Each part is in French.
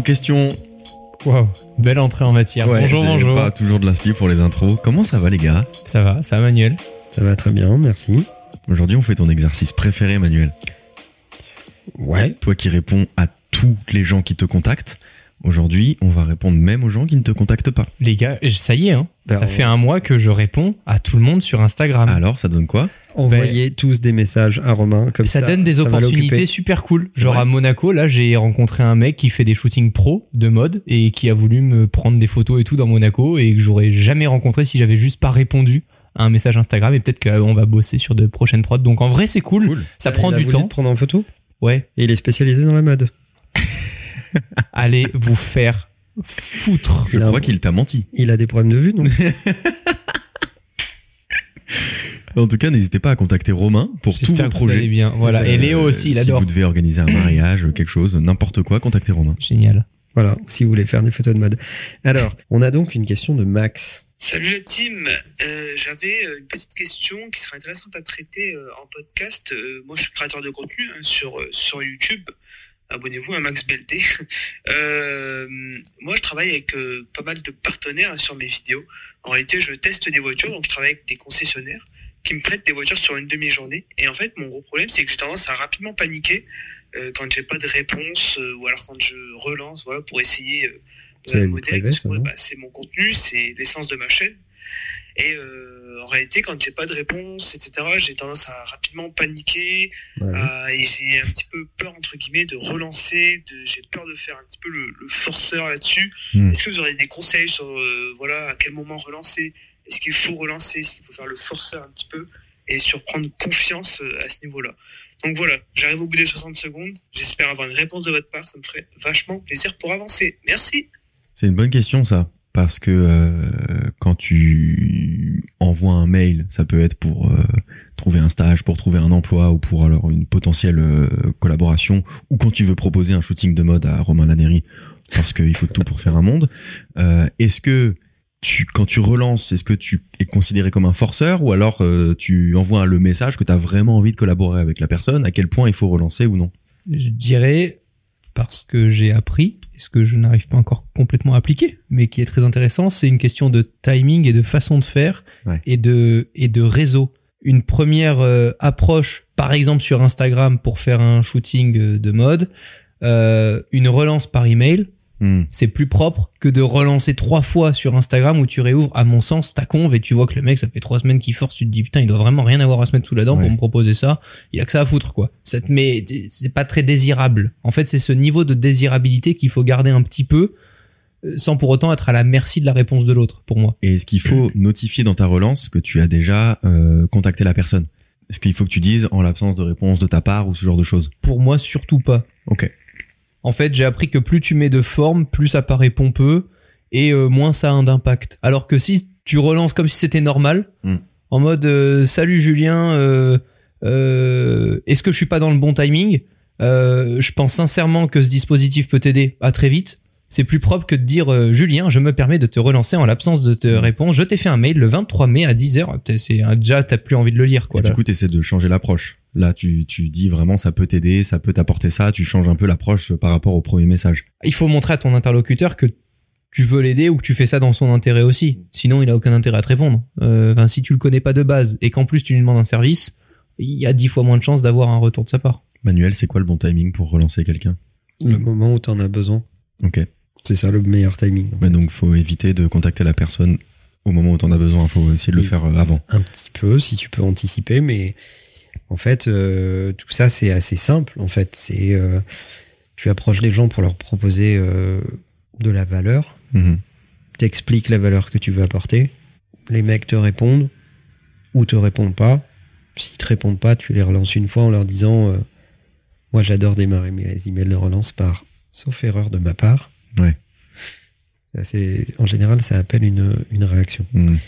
vos questions. Wow, belle entrée en matière. Ouais, bonjour, j'ai bonjour. Pas toujours de l'inspi pour les intros. Comment ça va les gars? Ça va, ça va Manuel? Ça va très bien, merci. Aujourd'hui on fait ton exercice préféré Manuel. Ouais. Toi qui réponds à tous les gens qui te contactent. Aujourd'hui on va répondre même aux gens qui ne te contactent pas. Les gars, ça y est, hein. Ben, ça on- fait un mois que je réponds à tout le monde sur Instagram. Alors ça donne quoi? Envoyez tous des messages à Romain comme ça. ça donne des ça opportunités super cool. Genre vrai à Monaco, là, j'ai rencontré un mec qui fait des shootings pro de mode et qui a voulu me prendre des photos et tout dans Monaco et que j'aurais jamais rencontré si j'avais juste pas répondu à un message Instagram et peut-être qu'on va bosser sur de prochaines prods. Donc en vrai, c'est cool. Cool. Ça Il prend a du voulu temps. te prendre en photo? Ouais. et il est spécialisé dans la mode. Allez vous faire foutre. Je crois un- qu'il t'a menti. Il a des problèmes de vue, donc En tout cas n'hésitez pas à contacter Romain pour tous vos que vous allez projets. bien. Voilà. Et Euh, Léo aussi, il Si adore. vous devez organiser un mariage, quelque chose, n'importe quoi, contactez Romain. Génial. voilà, si vous voulez faire des photos de mode. Alors, on a donc une question de Max. Salut la team, Euh, j'avais euh, une petite question qui serait intéressante à traiter euh, en podcast. Euh, moi je suis créateur de contenu hein, sur, euh, sur YouTube. Abonnez-vous à Max BLD. Euh, moi je travaille avec euh, pas mal de partenaires sur mes vidéos. En réalité je teste des voitures, donc je travaille avec des concessionnaires qui me prêtent des voitures sur une demi-journée. Et en fait mon gros problème c'est que j'ai tendance à rapidement paniquer euh, quand j'ai pas de réponse euh, ou alors quand je relance voilà, pour essayer euh, un modèle. bah, c'est mon contenu, c'est l'essence de ma chaîne. Et euh, en réalité, quand j'ai pas de réponse, etc., j'ai tendance à rapidement paniquer. Ouais. et j'ai un petit peu peur entre guillemets de relancer. De, j'ai peur de faire un petit peu le, le forceur là-dessus. Hmm. Est-ce que vous aurez des conseils sur euh, voilà à quel moment relancer? Est-ce qu'il faut relancer? Est-ce qu'il faut faire le forceur un petit peu et sur prendre confiance euh, à ce niveau-là? Donc voilà, j'arrive au bout des 60 secondes. J'espère avoir une réponse de votre part. Ça me ferait vachement plaisir pour avancer. Merci. C'est une bonne question ça, parce que euh, quand tu envoies un mail, ça peut être pour euh, trouver un stage, pour trouver un emploi ou pour alors une potentielle euh, collaboration, ou quand tu veux proposer un shooting de mode à Romain Lanéry, parce qu'il faut tout pour faire un monde. Est-ce que tu, quand tu relances, est-ce que tu es considéré comme un forceur ou alors tu envoies le message que tu as vraiment envie de collaborer avec la personne, à quel point il faut relancer ou non? Je dirais parce que j'ai appris, et ce que je n'arrive pas encore complètement à appliquer, mais qui est très intéressant, c'est une question de timing et de façon de faire Ouais. et de et de réseau. Une première euh, approche, par exemple sur Instagram pour faire un shooting euh, de mode, euh, une relance par email, Hmm. c'est plus propre que de relancer trois fois sur Instagram où tu réouvres, à mon sens, ta conve et tu vois que le mec, ça fait trois semaines qu'il force, tu te dis putain, il doit vraiment rien avoir à se mettre sous la dent Ouais. pour me proposer ça. Il a que ça à foutre, quoi. Ça te met, c'est pas très désirable. En fait, c'est ce niveau de désirabilité qu'il faut garder un petit peu, euh, sans pour autant être à la merci de la réponse de l'autre, pour moi. Et est-ce qu'il faut notifier dans ta relance que tu as déjà euh, contacté la personne? Est-ce qu'il faut que tu dises en l'absence de réponse de ta part ou ce genre de choses? Pour moi, surtout pas. Ok. En fait, j'ai appris que plus tu mets de forme, plus ça paraît pompeux et euh, moins ça a un d'impact. Alors que si tu relances comme si c'était normal, Hmm. en mode euh, salut Julien, euh, est-ce que je suis pas dans le bon timing? Je pense sincèrement que ce dispositif peut t'aider à très vite. C'est plus propre que de dire euh, Julien, je me permets de te relancer en l'absence de te réponse. Je t'ai fait un mail le 23 mai à 10h. C'est un- déjà t'as plus envie de le lire quoi. Et du coup, tu essaies de changer l'approche. Là, tu, tu dis vraiment ça peut t'aider, ça peut t'apporter ça, tu changes un peu l'approche par rapport au premier message. il faut montrer à ton interlocuteur que tu veux l'aider ou que tu fais ça dans son intérêt aussi. Sinon, il a aucun intérêt à te répondre. Euh, enfin, si tu le connais pas de base et qu'en plus tu lui demandes un service, il y a dix fois moins de chances d'avoir un retour de sa part. Manuel, c'est quoi le bon timing pour relancer quelqu'un? Le moment où tu en as besoin, Ok. C'est ça le meilleur timing. Mais donc, faut éviter de contacter la personne au moment où t'en as besoin. Faut essayer de le faire euh, avant. Un petit peu, si tu peux anticiper, mais en fait, euh, tout ça, c'est assez simple. En fait, c'est euh, tu approches les gens pour leur proposer euh, de la valeur, Mhm. t'expliques la valeur que tu veux apporter, les mecs te répondent ou te répondent pas. S'ils te répondent pas, tu les relances une fois en leur disant Moi, j'adore démarrer mes emails de relance par sauf erreur de ma part. Ouais. Ça, c'est- en général, ça appelle une, une réaction. Mhm.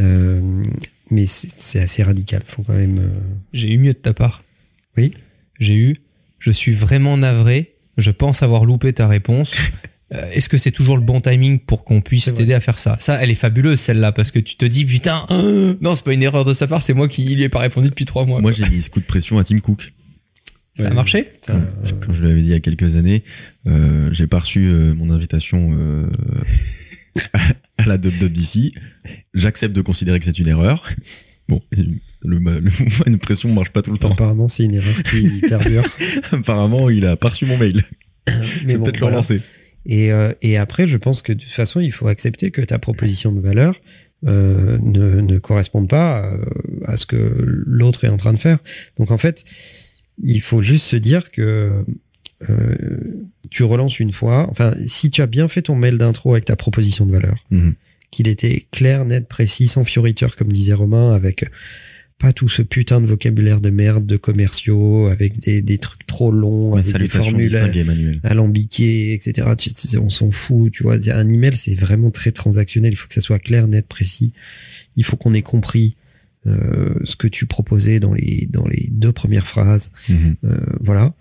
Euh, mais c'est c'est assez radical. Faut quand même. euh, J'ai eu mieux de ta part. Oui. J'ai eu. Je suis vraiment navré. Je pense avoir loupé ta réponse. Euh, Est-ce que c'est toujours le bon timing pour qu'on puisse C'est vrai. t'aider à faire ça? Ça, elle est fabuleuse celle-là parce que tu te dis putain, non, c'est pas une erreur de sa part, c'est moi qui lui ai pas répondu depuis trois mois. Moi, j'ai mis ce coup de pression à Tim Cook. Ça a marché Ça, Comme, euh, comme je l'avais dit il y a quelques années, euh, j'ai pas reçu euh, mon invitation euh, à la Dub Dub d'ici. J'accepte de considérer que c'est une erreur. Bon, le, le mouvement de pression marche pas tout le temps. apparemment, c'est une erreur qui perdure. Apparemment, il a pas reçu mon mail. Mais Je vais bon, peut-être le voilà. relancer. Et, euh, et après, je pense que de toute façon, il faut accepter que ta proposition de valeur euh, ne, ne corresponde pas à ce que l'autre est en train de faire. Donc en fait, il faut juste se dire que euh, tu relances une fois. Enfin, si tu as bien fait ton mail d'intro avec ta proposition de valeur, Mhm. qu'il était clair, net, précis, sans fioriture, comme disait Romain, avec pas tout ce putain de vocabulaire de merde de commerciaux, avec des, des trucs trop longs, Ouais, avec des formules distinguées, Emmanuel. alambiqué, etc. Tu- On s'en fout, tu vois. Un email, c'est vraiment très transactionnel. Il faut que ça soit clair, net, précis. Il faut qu'on ait compris euh, ce que tu proposais dans les dans les deux premières phrases. Mhm. Euh, voilà.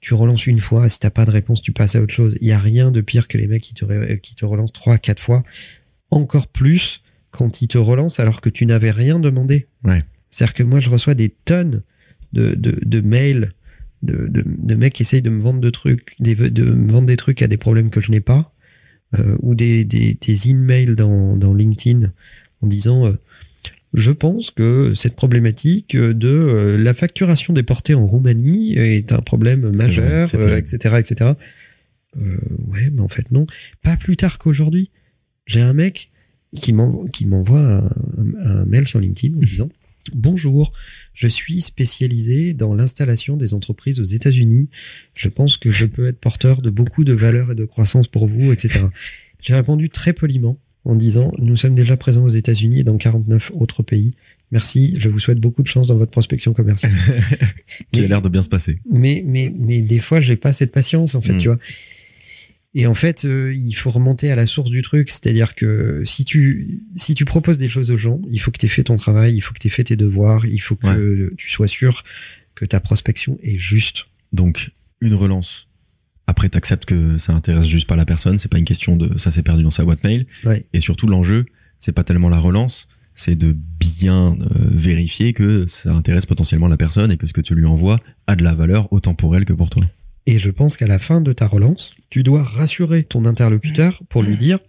Tu relances une fois. Si t'as pas de réponse, tu passes à autre chose. Il y a rien de pire que les mecs qui te ré- qui te relancent trois, quatre fois. Encore plus quand ils te relancent alors que tu n'avais rien demandé. Ouais. C'est-à-dire que moi, je reçois des tonnes de, de, de mails de, de, de mecs qui essayent de me vendre de trucs, des, de me vendre des trucs à des problèmes que je n'ai pas, euh, ou des, des, des emails dans, dans LinkedIn en disant euh, je pense que cette problématique de euh, la facturation des portées en Roumanie est un problème majeur, vrai, c'est euh, etc., etc. Euh, ouais, mais en fait non. Pas plus tard qu'aujourd'hui. J'ai un mec qui m'envoie un- un mail sur LinkedIn en disant Bonjour, je suis spécialisé dans l'installation des entreprises aux États-Unis. Je pense que je peux être porteur de beaucoup de valeur et de croissance pour vous, etc. J'ai répondu très poliment en disant Nous sommes déjà présents aux États-Unis et dans 49 autres pays. Merci, je vous souhaite beaucoup de chance dans votre prospection commerciale. Qui a l'air de bien se passer. mais, mais, mais des fois, j'ai pas cette patience, en fait, Mm. tu vois. Et en fait, euh, il faut remonter à la source du truc, c'est-à-dire que si tu, si tu proposes des choses aux gens, il faut que tu aies fait ton travail, il faut que tu aies fait tes devoirs, il faut que tu sois sûr que ta prospection est juste. Donc, une relance. Après, t'acceptes que ça intéresse juste pas la personne. C'est pas une question de ça s'est perdu dans sa boîte mail. Ouais. Et surtout, l'enjeu, c'est pas tellement la relance, c'est de bien euh, vérifier que ça intéresse potentiellement la personne et que ce que tu lui envoies a de la valeur autant pour elle que pour toi. Et je pense qu'à la fin de ta relance, tu dois rassurer ton interlocuteur pour lui dire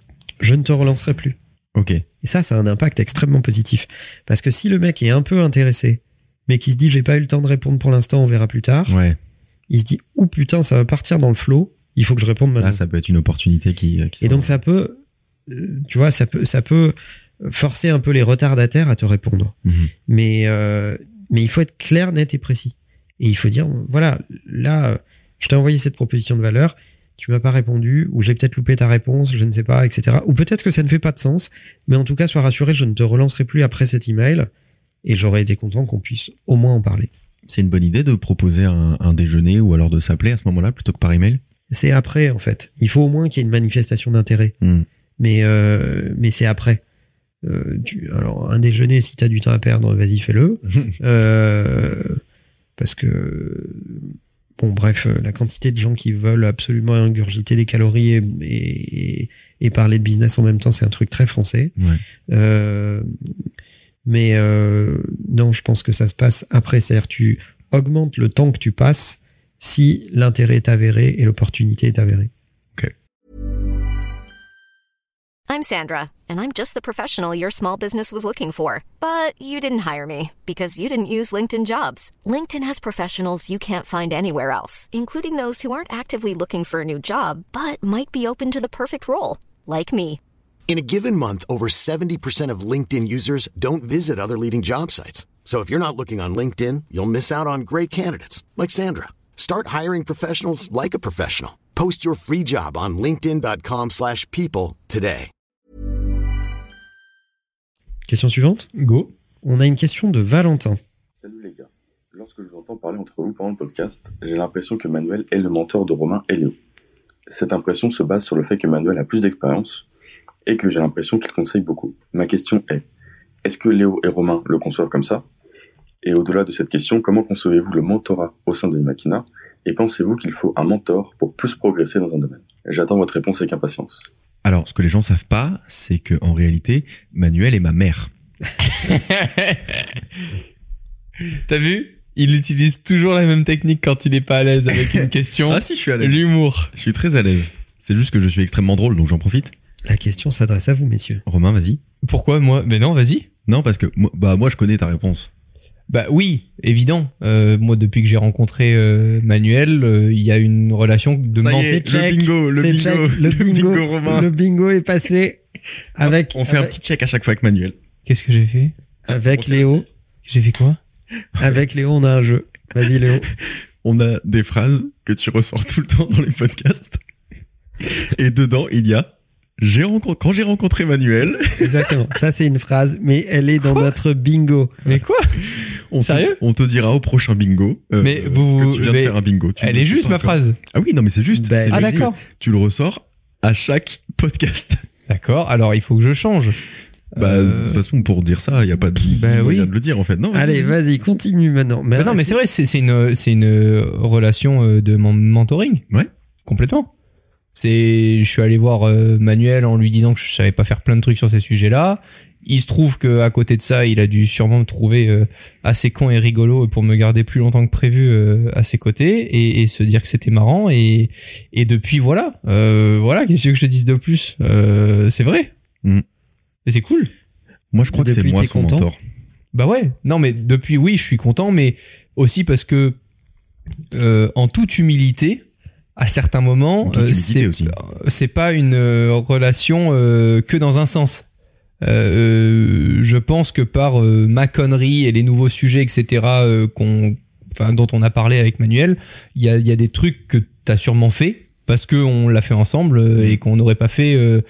je ne te relancerai plus. Ok. Et ça, ça a un impact extrêmement positif. Parce que si le mec est un peu intéressé, mais qui se dit j'ai pas eu le temps de répondre pour l'instant, on verra plus tard, Ouais. Il se dit ou putain, ça va partir dans le flot, il faut que je réponde maintenant. Là, ça peut être une opportunité qui. qui Et donc ça peut, euh, tu vois, ça peut, ça peut forcer un peu les retardataires à te répondre. Mhm. Mais, euh, mais il faut être clair, net et précis. Et il faut dire, voilà, là, euh, je t'ai envoyé cette proposition de valeur, tu m'as pas répondu, ou j'ai peut-être loupé ta réponse, je ne sais pas, etc. Ou peut-être que ça ne fait pas de sens, mais en tout cas, sois rassuré, je ne te relancerai plus après cet email, et j'aurais été content qu'on puisse au moins en parler. C'est une bonne idée de proposer un, un déjeuner ou alors de s'appeler à ce moment-là plutôt que par email? C'est après, en fait. Il faut au moins qu'il y ait une manifestation d'intérêt. Hmm. mais euh, mais c'est après. Euh, tu, alors un déjeuner, si t'as du temps à perdre, vas-y fais-le. Euh, parce que bon bref, la quantité de gens qui veulent absolument ingurgiter des calories et, et, et parler de business en même temps, c'est un truc très français. Ouais. Mais euh, non, je pense que ça se passe après. C'est-à-dire tu augmentes le temps que tu passes si l'intérêt est avéré et l'opportunité est avérée. I'm Sandra, and I'm just the professional your small business was looking for. But you didn't hire me because you didn't use LinkedIn jobs. LinkedIn has professionals you can't find anywhere else, including those who aren't actively looking for a new job but might be open to the perfect role, like me. In a given month, over 70% of LinkedIn users don't visit other leading job sites. So if you're not looking on LinkedIn, you'll miss out on great candidates like Sandra. Start hiring professionals like a professional. Post your free job on linkedin.com/people slash people today. Question suivante. Go. On a une question de Valentin. Salut les gars. Lorsque je vous entends parler entre vous pendant le podcast, j'ai l'impression que Manuel est le mentor de Romain et Léo. Cette impression se base sur le fait que Manuel a plus d'expérience et que j'ai l'impression qu'il conseille beaucoup. Ma question est, est-ce que Léo et Romain le conçoivent comme ça? Et au-delà de cette question, comment concevez-vous le mentorat au sein de Imakina? Et pensez-vous qu'il faut un mentor pour plus progresser dans un domaine? J'attends votre réponse avec impatience. Alors, ce que les gens savent pas, c'est que en réalité, Manuel est ma mère. T'as vu? Il utilise toujours la même technique quand il est pas à l'aise avec une question. Ah si, je suis à l'aise. L'humour. Je suis très à l'aise. C'est juste que je suis extrêmement drôle, donc j'en profite. La question s'adresse à vous, messieurs. Romain, vas-y. Pourquoi moi? Mais non, vas-y. Non, parce que moi, bah moi je connais ta réponse. Bah oui, évident. Euh, moi, depuis que j'ai rencontré euh, Manuel, euh, il y a une relation de Ça y est, le bingo, le bingo, check, le le bingo, bingo Romain. le bingo est passé avec On fait un petit check à chaque fois avec Manuel. Qu'est-ce que j'ai fait? Avec Léo. J'ai fait quoi? Avec Léo, on a un jeu. Vas-y Léo. On a des phrases que tu ressors tout le temps dans les podcasts. Et dedans, il y a rencontré quand j'ai rencontré Manuel, Exactement. Ça c'est une phrase, mais elle est dans notre bingo. Mais quoi on te, Sérieux on te dira au prochain bingo euh, Mais vous- que tu viens mais de faire un bingo. Tu Elle est juste ma phrase. Ah oui, non mais c'est juste. Ah d'accord. Tu le ressors à chaque podcast. D'accord. Alors il faut que je change. Bah, Euh, de toute façon, pour dire ça, il n'y a pas de Bah moyen oui. de le dire en fait. Non, Allez, vas-y, continue maintenant. Bah non, mais c'est vrai, c'est une, une relation euh, de men- mentoring. Ouais. Complètement. C'est, je suis allé voir euh, Manuel en lui disant que je savais pas faire plein de trucs sur ces sujets-là. Il se trouve que à côté de ça, il a dû sûrement me trouver euh, assez con et rigolo pour me garder plus longtemps que prévu euh, à ses côtés et, et se dire que c'était marrant. Et, et depuis, voilà, euh, voilà, qu'est-ce que je te dise de plus? Euh, C'est vrai. Mm. Et c'est cool. Moi, je crois que c'est Depuis, moi son content? mentor. Bah ouais, non mais depuis oui, je suis content, mais aussi parce que euh, en toute humilité, à certains moments, euh, c'est pas une euh, relation euh, que dans un sens. Je pense que par ma connerie et les nouveaux sujets, etc., qu'on, enfin, dont on a parlé avec Manuel, il y a, il y a des trucs que t'as sûrement fait parce que on l'a fait ensemble euh, et qu'on n'aurait pas fait euh,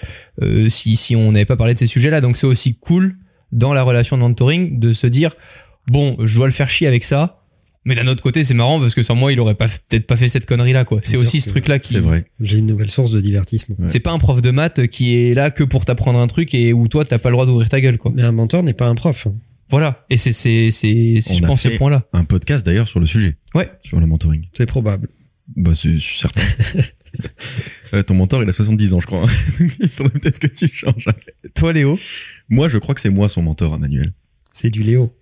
euh, si, si on n'avait pas parlé de ces sujets-là. Donc c'est aussi cool dans la relation de mentoring de se dire bon, je dois le faire chier avec ça. Mais d'un autre côté, c'est marrant parce que sans moi, il aurait pas peut-être pas fait cette connerie là quoi. C'est aussi ce truc là qui C'est vrai. J'ai une nouvelle source de divertissement. Ouais. c'est pas un prof de maths qui est là que pour t'apprendre un truc et où toi t'as pas le droit d'ouvrir ta gueule quoi. Mais un mentor n'est pas un prof. hein. Voilà. Et c'est c'est c'est On je a pense ce fait- point là. Un podcast d'ailleurs sur le sujet. Ouais. Sur le mentoring. C'est probable. Bah, c'est certain. Euh, ton mentor, il a 70 ans, je crois. il faudrait peut-être que tu changes. Toi Léo, Moi, je crois que c'est moi son mentor, Manuel. C'est du Léo.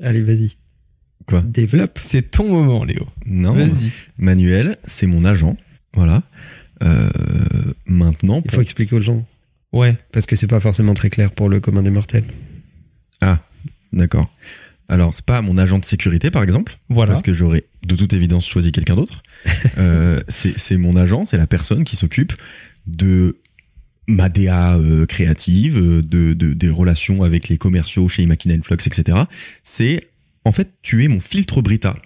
Allez, vas-y. Quoi Développe. c'est ton moment Léo. Non. Vas-y. Manuel, c'est mon agent. Voilà. Euh, maintenant, Il pour- faut expliquer aux gens. Ouais. Parce que c'est pas forcément très clair pour le commun des mortels. Ah, d'accord. Alors, c'est pas mon agent de sécurité, par exemple, Voilà. parce que j'aurais de toute évidence choisi quelqu'un d'autre. Euh, c'est c'est mon agent, c'est la personne qui s'occupe de ma DA euh, créative, euh, de, de- des relations avec les commerciaux chez Imakina Flux, etc. C'est, en fait, tu es mon filtre Brita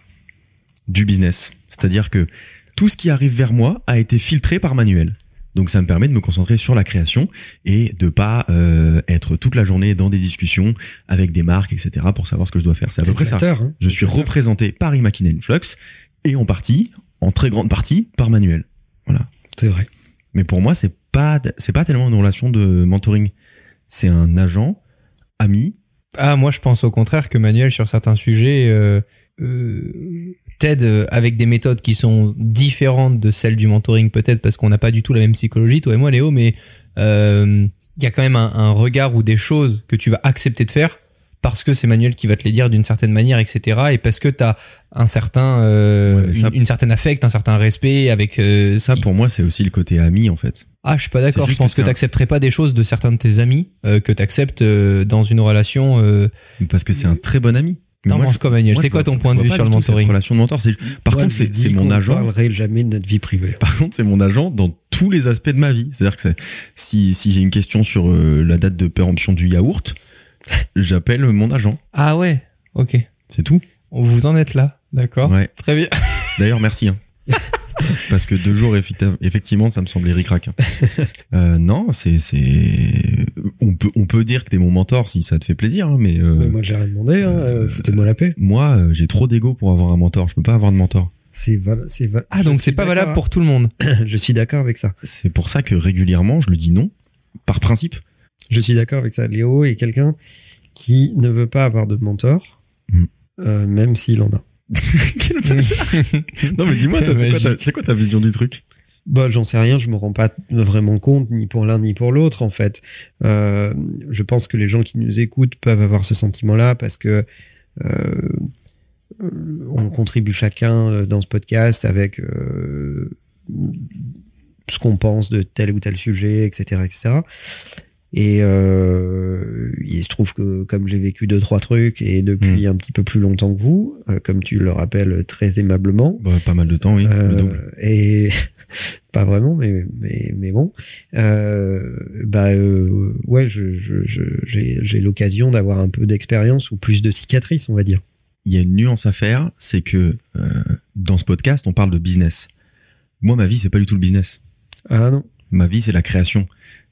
du business. C'est-à-dire que tout ce qui arrive vers moi a été filtré par Manuel. Donc ça me permet de me concentrer sur la création et de pas euh, être toute la journée dans des discussions avec des marques, etc. pour savoir ce que je dois faire. C'est à peu près ça. hein. Je suis représenté par Imakina Flux et en partie, en très grande partie, par Manuel. Voilà. C'est vrai. Mais pour moi, c'est pas c'est pas tellement une relation de mentoring. C'est un agent, ami. Ah moi je pense au contraire que Manuel sur certains sujets euh, euh, t'aide euh, avec des méthodes qui sont différentes de celles du mentoring peut-être parce qu'on n'a pas du tout la même psychologie toi et moi Léo mais euh, il y a quand même un, un regard ou des choses que tu vas accepter de faire parce que c'est Manuel qui va te les dire d'une certaine manière etc et parce que t'as un certain euh, Ouais, mais ça- une, une certaine affect un certain respect avec euh, Ça, qui- pour moi, c'est aussi le côté ami, en fait. ah je suis pas d'accord je pense que que un- t'accepterais pas des choses de certains de tes amis euh, que t'acceptes euh, dans une relation euh, Parce que c'est un très bon ami. Mais T'en moi, penses je- quoi, Manuel? C'est je quoi ton je point de vue sur le mentoring? relation de mentor. Par Moi, contre, je c'est mon agent. parlerait jamais de notre vie privée. Par contre, c'est mon agent dans tous les aspects de ma vie. C'est-à-dire que c'est- si, si j'ai une question sur euh, la date de péremption du yaourt, j'appelle mon agent. Ah ouais, ok. C'est tout. Vous en êtes là, d'accord Ouais. Très bien. D'ailleurs, merci. hein. Parce que deux jours, effecti- effectivement, ça me semblait ric-rac. hein. Euh, non, c'est, c'est, on peut, on peut dire que t'es mon mentor si ça te fait plaisir, hein, mais, euh, Mais moi, j'ai rien demandé. Hein. euh, Foutez-moi la paix. moi, euh, j'ai trop d'ego pour avoir un mentor. Je peux pas avoir de mentor. C'est val- Ah je donc c'est pas valable pour tout le monde. Je suis d'accord avec ça. C'est pour ça que régulièrement, je le dis non, par principe. Je suis d'accord avec ça. Léo est quelqu'un qui ne veut pas avoir de mentor, Mm. euh, même s'il en a. Quel non, mais dis-moi, c'est quoi, ta- quoi vision du truc? Bah, j'en sais rien, je me rends pas vraiment compte, ni pour l'un ni pour l'autre, en fait. Euh, je pense que les gens qui nous écoutent peuvent avoir ce sentiment-là parce que euh, on contribue chacun dans ce podcast avec euh, ce qu'on pense de tel ou tel sujet, etc., etc. Et euh, il se trouve que comme j'ai vécu deux trois trucs et depuis un petit peu plus longtemps que vous, euh, comme tu le rappelles très aimablement, Bah, pas mal de temps, oui. euh, Le double. et pas vraiment, mais mais mais bon, bah ouais, je je- je- j'ai j'ai l'occasion d'avoir un peu d'expérience ou plus de cicatrices, on va dire. Il y a une nuance à faire, c'est que dans ce podcast, on parle de business. Moi, ma vie, c'est pas du tout le business. Ah non. Ma vie, c'est la création.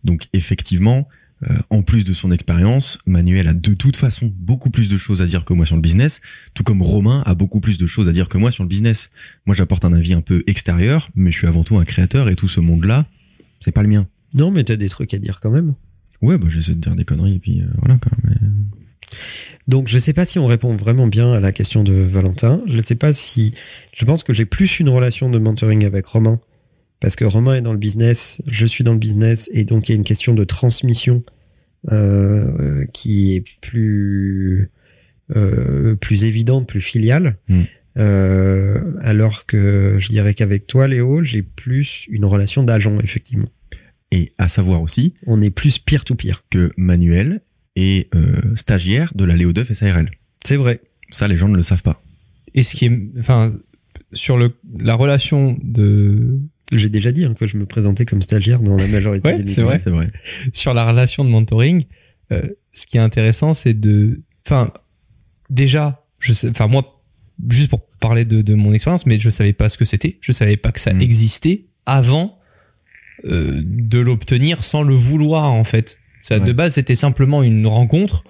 Donc, effectivement, euh, en plus de son expérience, Manuel a de toute façon beaucoup plus de choses à dire que moi sur le business, tout comme Romain a beaucoup plus de choses à dire que moi sur le business. Moi, j'apporte un avis un peu extérieur, mais je suis avant tout un créateur et tout ce monde-là, c'est pas le mien. Non, mais t'as des trucs à dire quand même. Ouais, bah, j'essaie de dire des conneries et puis euh, voilà, quoi. Mais... Donc je sais pas si on répond vraiment bien à la question de Valentin. Je ne sais pas si je pense que j'ai plus une relation de mentoring avec Romain parce que Romain est dans le business, je suis dans le business et donc il y a une question de transmission euh, qui est plus euh, plus évidente, plus filiale. Mm. Euh, alors que je dirais qu'avec toi, Léo, j'ai plus une relation d'agent, effectivement. Et à savoir aussi On est plus peer-to-peer. que Manuel est euh, stagiaire de la Léo Duff SARL. C'est vrai. Ça, les gens ne le savent pas. Et ce qui est, enfin, sur le, la relation de, J'ai déjà dit hein, que je me présentais comme stagiaire dans la majorité Ouais, des c'est vrai. c'est vrai. sur la relation de mentoring, euh, ce qui est intéressant, c'est de, enfin, déjà, je sais, enfin moi, juste pour parler de, de mon expérience, mais je savais pas ce que c'était, je savais pas que ça Mm. existait avant euh, de l'obtenir sans le vouloir en fait. Ça, Ouais. De base, c'était simplement une rencontre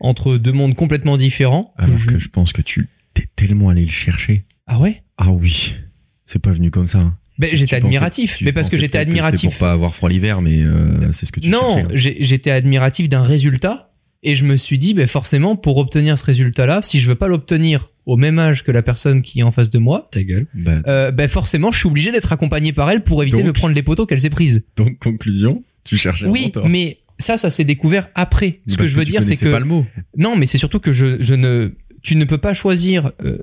entre deux mondes complètement différents. Alors Je- que je pense que tu t'es tellement allé le chercher. Ah ouais? Ah oui. C'est pas venu comme ça. hein. Ben, J'étais admiratif, mais parce que j'étais admiratif. pour pas avoir froid l'hiver, mais euh, c'est ce que tu non, cherchais, hein. j'ai- j'étais admiratif d'un résultat et je me suis dit, ben forcément, pour obtenir ce résultat-là, si je veux pas l'obtenir au même âge que la personne qui est en face de moi, Ta gueule. Bah, euh, ben forcément, je suis obligé d'être accompagné par elle pour éviter de me prendre les poteaux qu'elle s'est prise. donc, conclusion, tu cherchais un Oui, mentor. mais ça, ça s'est découvert après. Ce que je veux dire, c'est que pas le mot. non, mais c'est surtout que je, je ne, tu ne peux pas choisir euh,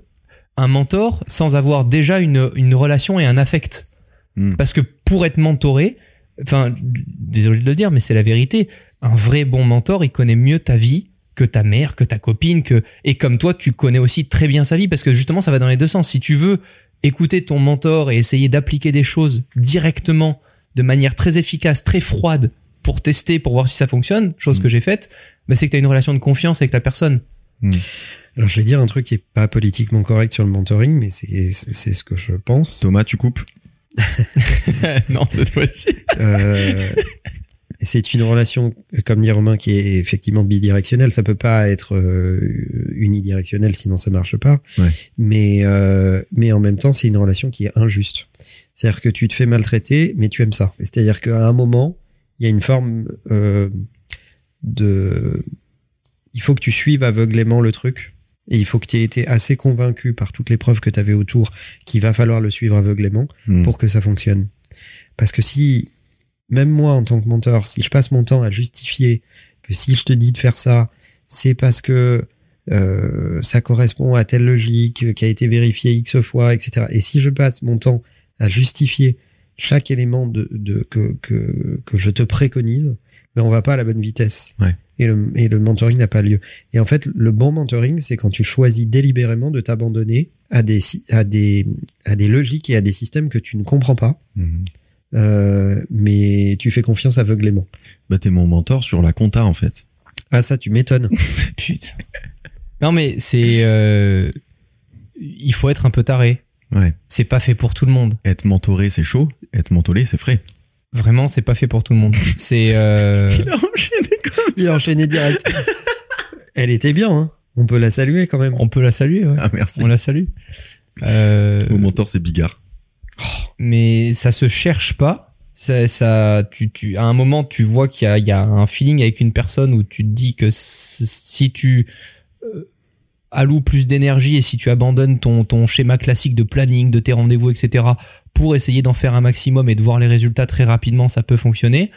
un mentor sans avoir déjà une, une relation et un affect. Hmm. Parce que pour être mentoré, enfin, désolé de le dire, mais c'est la vérité. Un vrai bon mentor, il connaît mieux ta vie que ta mère, que ta copine, que et comme toi, tu connais aussi très bien sa vie parce que justement, ça va dans les deux sens. Si tu veux écouter ton mentor et essayer d'appliquer des choses directement, de manière très efficace, très froide, pour tester, pour voir si ça fonctionne, chose Mm. que j'ai faite, bah, c'est que tu as une relation de confiance avec la personne. Alors, je vais dire un truc qui est pas politiquement correct sur le mentoring, mais c'est ce que je pense. Thomas, tu coupes. non, cette fois-ci. Euh, c'est une relation, comme dit Romain, qui est effectivement bidirectionnelle. Ça peut pas être euh, unidirectionnel, sinon ça marche pas. Ouais. Mais euh, mais en même temps, c'est une relation qui est injuste. C'est-à-dire que tu te fais maltraiter, mais tu aimes ça. C'est-à-dire qu'à un moment, il y a une forme euh, de il faut que tu suives aveuglément le truc. Et il faut que tu aies été assez convaincu par toutes les preuves que tu avais autour qu'il va falloir le suivre aveuglément Hmm. pour que ça fonctionne. Parce que si, même moi en tant que mentor, si je passe mon temps à justifier que si je te dis de faire ça, c'est parce que euh, ça correspond à telle logique qui a été vérifiée X fois, etc. Et si je passe mon temps à justifier chaque élément de, de que, que, que je te préconise, mais on va pas à la bonne vitesse. Ouais. Et le, et le mentoring n'a pas lieu. Et en fait, le bon mentoring, c'est quand tu choisis délibérément de t'abandonner à des, si- à des, à des logiques et à des systèmes que tu ne comprends pas, Mhm. euh, mais tu fais confiance aveuglément. Bah, t'es mon mentor sur la compta, en fait. Ah, ça, tu m'étonnes. Putain. Non, mais c'est. euh, il faut être un peu taré. Ouais. C'est pas fait pour tout le monde. Être mentoré, c'est chaud. Être mentolé, c'est frais. Vraiment, c'est pas fait pour tout le monde. C'est. euh, Il a enchaîné comme Il a enchaîné direct. Elle était bien, hein. On peut la saluer quand même. On peut la saluer, ouais. Ah, merci. On la salue. Euh, Mon mentor, c'est Bigard. mais ça se cherche pas. Ça, ça, tu, tu, à un moment, tu vois qu'il y a, il y a un feeling avec une personne où tu te dis que si tu alloues plus d'énergie et si tu abandonnes ton, ton schéma classique de planning, de tes rendez-vous, etc., pour essayer d'en faire un maximum et de voir les résultats très rapidement, ça peut fonctionner.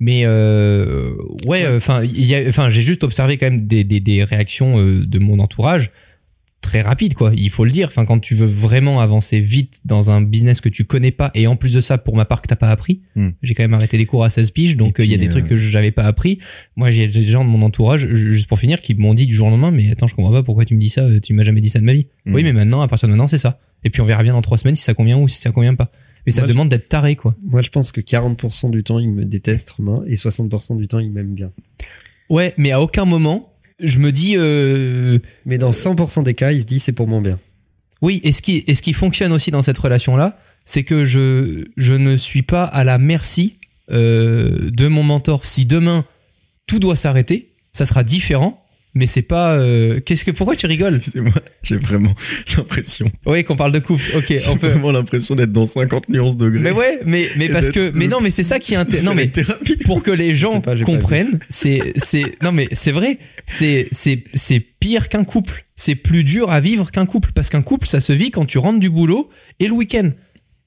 Mais euh, ouais, enfin, enfin, j'ai juste observé quand même des, des, des réactions euh, de mon entourage très rapide, quoi. Il faut le dire. Enfin, quand tu veux vraiment avancer vite dans un business que tu connais pas, et en plus de ça, pour ma part, que t'as pas appris, Hmm. j'ai quand même arrêté les cours à 16 piges, donc euh, il y a des trucs euh, que j'avais pas appris. Moi, j'ai des gens de mon entourage, ju- juste pour finir, qui m'ont dit du jour au lendemain, mais attends, je comprends pas pourquoi tu me dis ça, euh, tu m'as jamais dit ça de ma vie. Hmm. Oui, mais maintenant, à partir de maintenant, c'est ça. Et puis on verra bien dans trois semaines si ça convient ou si ça convient pas. Mais ça Moi, demande d'être taré, quoi. Moi, je pense que 40% du temps, il me déteste, Romain, et 60% du temps, il m'aime bien. Ouais, mais à aucun moment, je me dis, euh, Mais dans 100% des cas, il se dit c'est pour mon bien. Oui, et ce qui, et ce qui fonctionne aussi dans cette relation-là, c'est que je, je ne suis pas à la merci euh, de mon mentor. Si demain tout doit s'arrêter, ça sera différent, mais c'est pas. euh, Qu'est-ce que pourquoi tu rigoles? Excusez-moi, j'ai vraiment l'impression, Oui, qu'on parle de couple. Ok, on j'ai peut. vraiment l'impression d'être dans 50 nuances degrés. Mais ouais, mais mais parce que mais non, mais c'est ça qui est inté- non mais thérapie. pour que les gens pas comprennent, c'est c'est non mais c'est vrai, c'est c'est c'est pire qu'un couple. C'est plus dur à vivre qu'un couple parce qu'un couple ça se vit quand tu rentres du boulot et le week-end.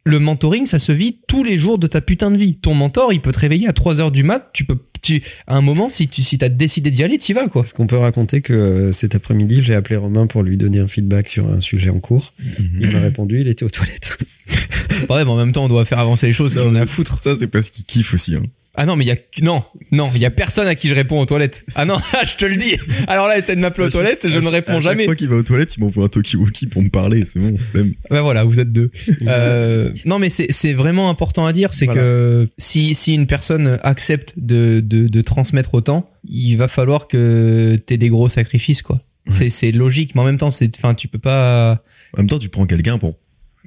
Le mentoring ça se vit tous les jours de ta putain de vie. Ton mentor, il peut te réveiller à 3 heures du mat, tu peux tu à un moment si tu si t'as décidé d'y aller, t'y vas quoi. Est-ce qu'on peut raconter que euh, cet après-midi, j'ai appelé Romain pour lui donner un feedback sur un sujet en cours Mhm. Il m'a répondu, il était aux toilettes. Ouais, mais en même temps, on doit faire avancer les choses, qu'on a à foutre. Ça, c'est parce qu'il kiffe aussi. Hein. Ah non, mais il y a non, non, il y a personne à qui je réponds aux toilettes. Ah non, je te le dis. Alors là, essaie de m'appeler aux toilettes, je ne réponds À jamais. chaque fois qu'il va aux toilettes, il m'envoie un talkie-walkie pour me parler. C'est bon, flemme. Bah voilà, vous êtes deux. Euh, non, mais c'est vraiment important à dire, c'est Voilà. que si, si une personne accepte de, de, de transmettre autant, il va falloir que t'aies des gros sacrifices, quoi. Ouais. C'est logique, mais en même temps, c'est, enfin, tu peux pas. En même temps, tu prends quelqu'un pour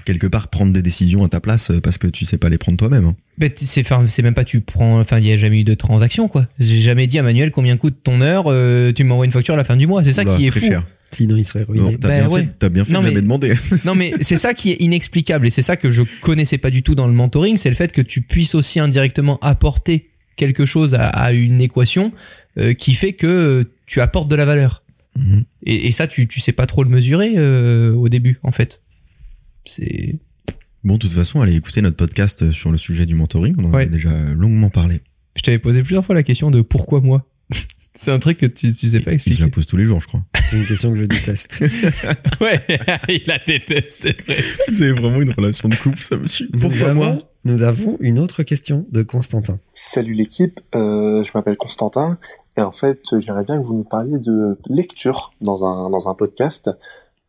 quelque part prendre des décisions à ta place euh, parce que tu sais pas les prendre toi-même. hein. Ben, t- c'est, enfin, c'est même pas tu prends. Enfin, il y a jamais eu de transaction, quoi. J'ai jamais dit à Manuel combien coûte ton heure. euh, tu m'envoies une facture à la fin du mois. C'est ça Oula, qui est très fou. cher. Sinon, il serait ruiné. t'as Bah bien ouais. fait, t'as bien fait Non, de mais- jamais demander. Non, mais c'est ça qui est inexplicable et c'est ça que je connaissais pas du tout dans le mentoring, c'est le fait que tu puisses aussi indirectement apporter quelque chose à, à une équation euh, qui fait que euh, tu apportes de la valeur. Mhm. Et, et ça, tu, tu sais pas trop le mesurer euh, au début, en fait. C'est. Bon, de toute façon, allez écouter notre podcast sur le sujet du mentoring. On en Ouais. a déjà longuement parlé. Je t'avais posé plusieurs fois la question de pourquoi moi. c'est un truc que tu, tu sais pas Et je la expliquer. pose tous les jours, je crois. C'est une question que je déteste. Ouais, il la déteste, c'est vrai. Vous avez vraiment une relation de couple, ça me suit. nous, Pourquoi avons, moi nous avons une autre question de Constantin. Salut l'équipe, euh, je m'appelle Constantin et en fait j'aimerais bien que vous nous parliez de lecture dans un dans un podcast.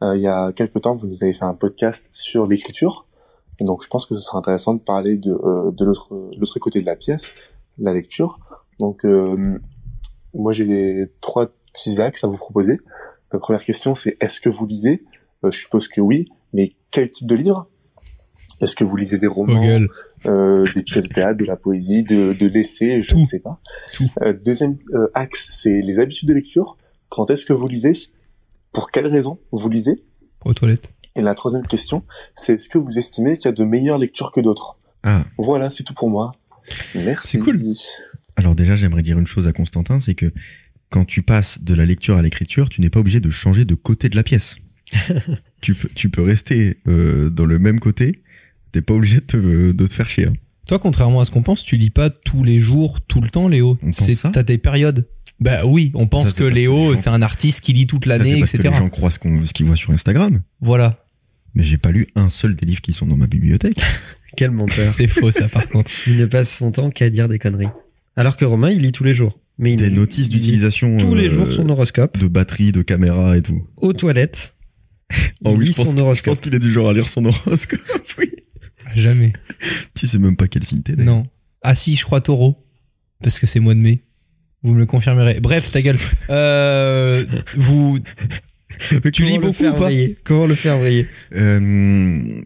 Euh, il y a quelques temps vous nous avez fait un podcast sur l'écriture et donc je pense que ce serait intéressant de parler de euh, de l'autre l'autre côté de la pièce, la lecture. Donc euh, moi j'ai trois petits axes à vous proposer. La première question c'est est-ce que vous lisez? Euh, Je suppose que oui, mais quel type de livre? Est-ce que vous lisez des romans? Euh, des pièces de théâtre, de la poésie, de, de l'essai, je ne sais pas. Euh, deuxième axe, c'est les habitudes de lecture. Quand est-ce que vous lisez? Pour quelles raisons vous lisez? Aux toilettes. Et la troisième question, c'est est-ce que vous estimez qu'il y a de meilleures lectures que d'autres? Ah, Voilà, c'est tout pour moi. Merci. C'est cool. alors déjà, j'aimerais dire une chose à Constantin, c'est que quand tu passes de la lecture à l'écriture, tu n'es pas obligé de changer de côté de la pièce. tu, peux, tu peux rester euh, dans le même côté, t'es pas obligé de te, de te faire chier. hein. Toi, contrairement à ce qu'on pense, tu lis pas tous les jours, tout le temps, Léo. On pense C'est ça? t'as des périodes. Bah oui, on pense Ça, que Léo, c'est un artiste qui lit toute l'année, parce que etc. les gens croient ce qu'ils voient sur Instagram, Voilà. mais j'ai pas lu un seul des livres qui sont dans ma bibliothèque. Quel menteur. C'est faux, ça, par contre. il ne passe son temps qu'à dire des conneries. Alors que Romain, il lit tous les jours. Mais il Des lit- notices d'utilisation Tous les euh, jours son horoscope, de batterie, de caméra et tout. aux toilettes. Oh il oui, lit je pense, son que- je horoscope. pense qu'il est du genre à lire son horoscope. oui. Jamais. Tu sais même pas quel signe t'es. Non. Ah si, je crois taureau. Parce que c'est mois de mai. Vous me le confirmerez. Bref, ta gueule. Euh, vous. Tu lis Comment le beaucoup faire ou pas Comment le faire vriller? Euh,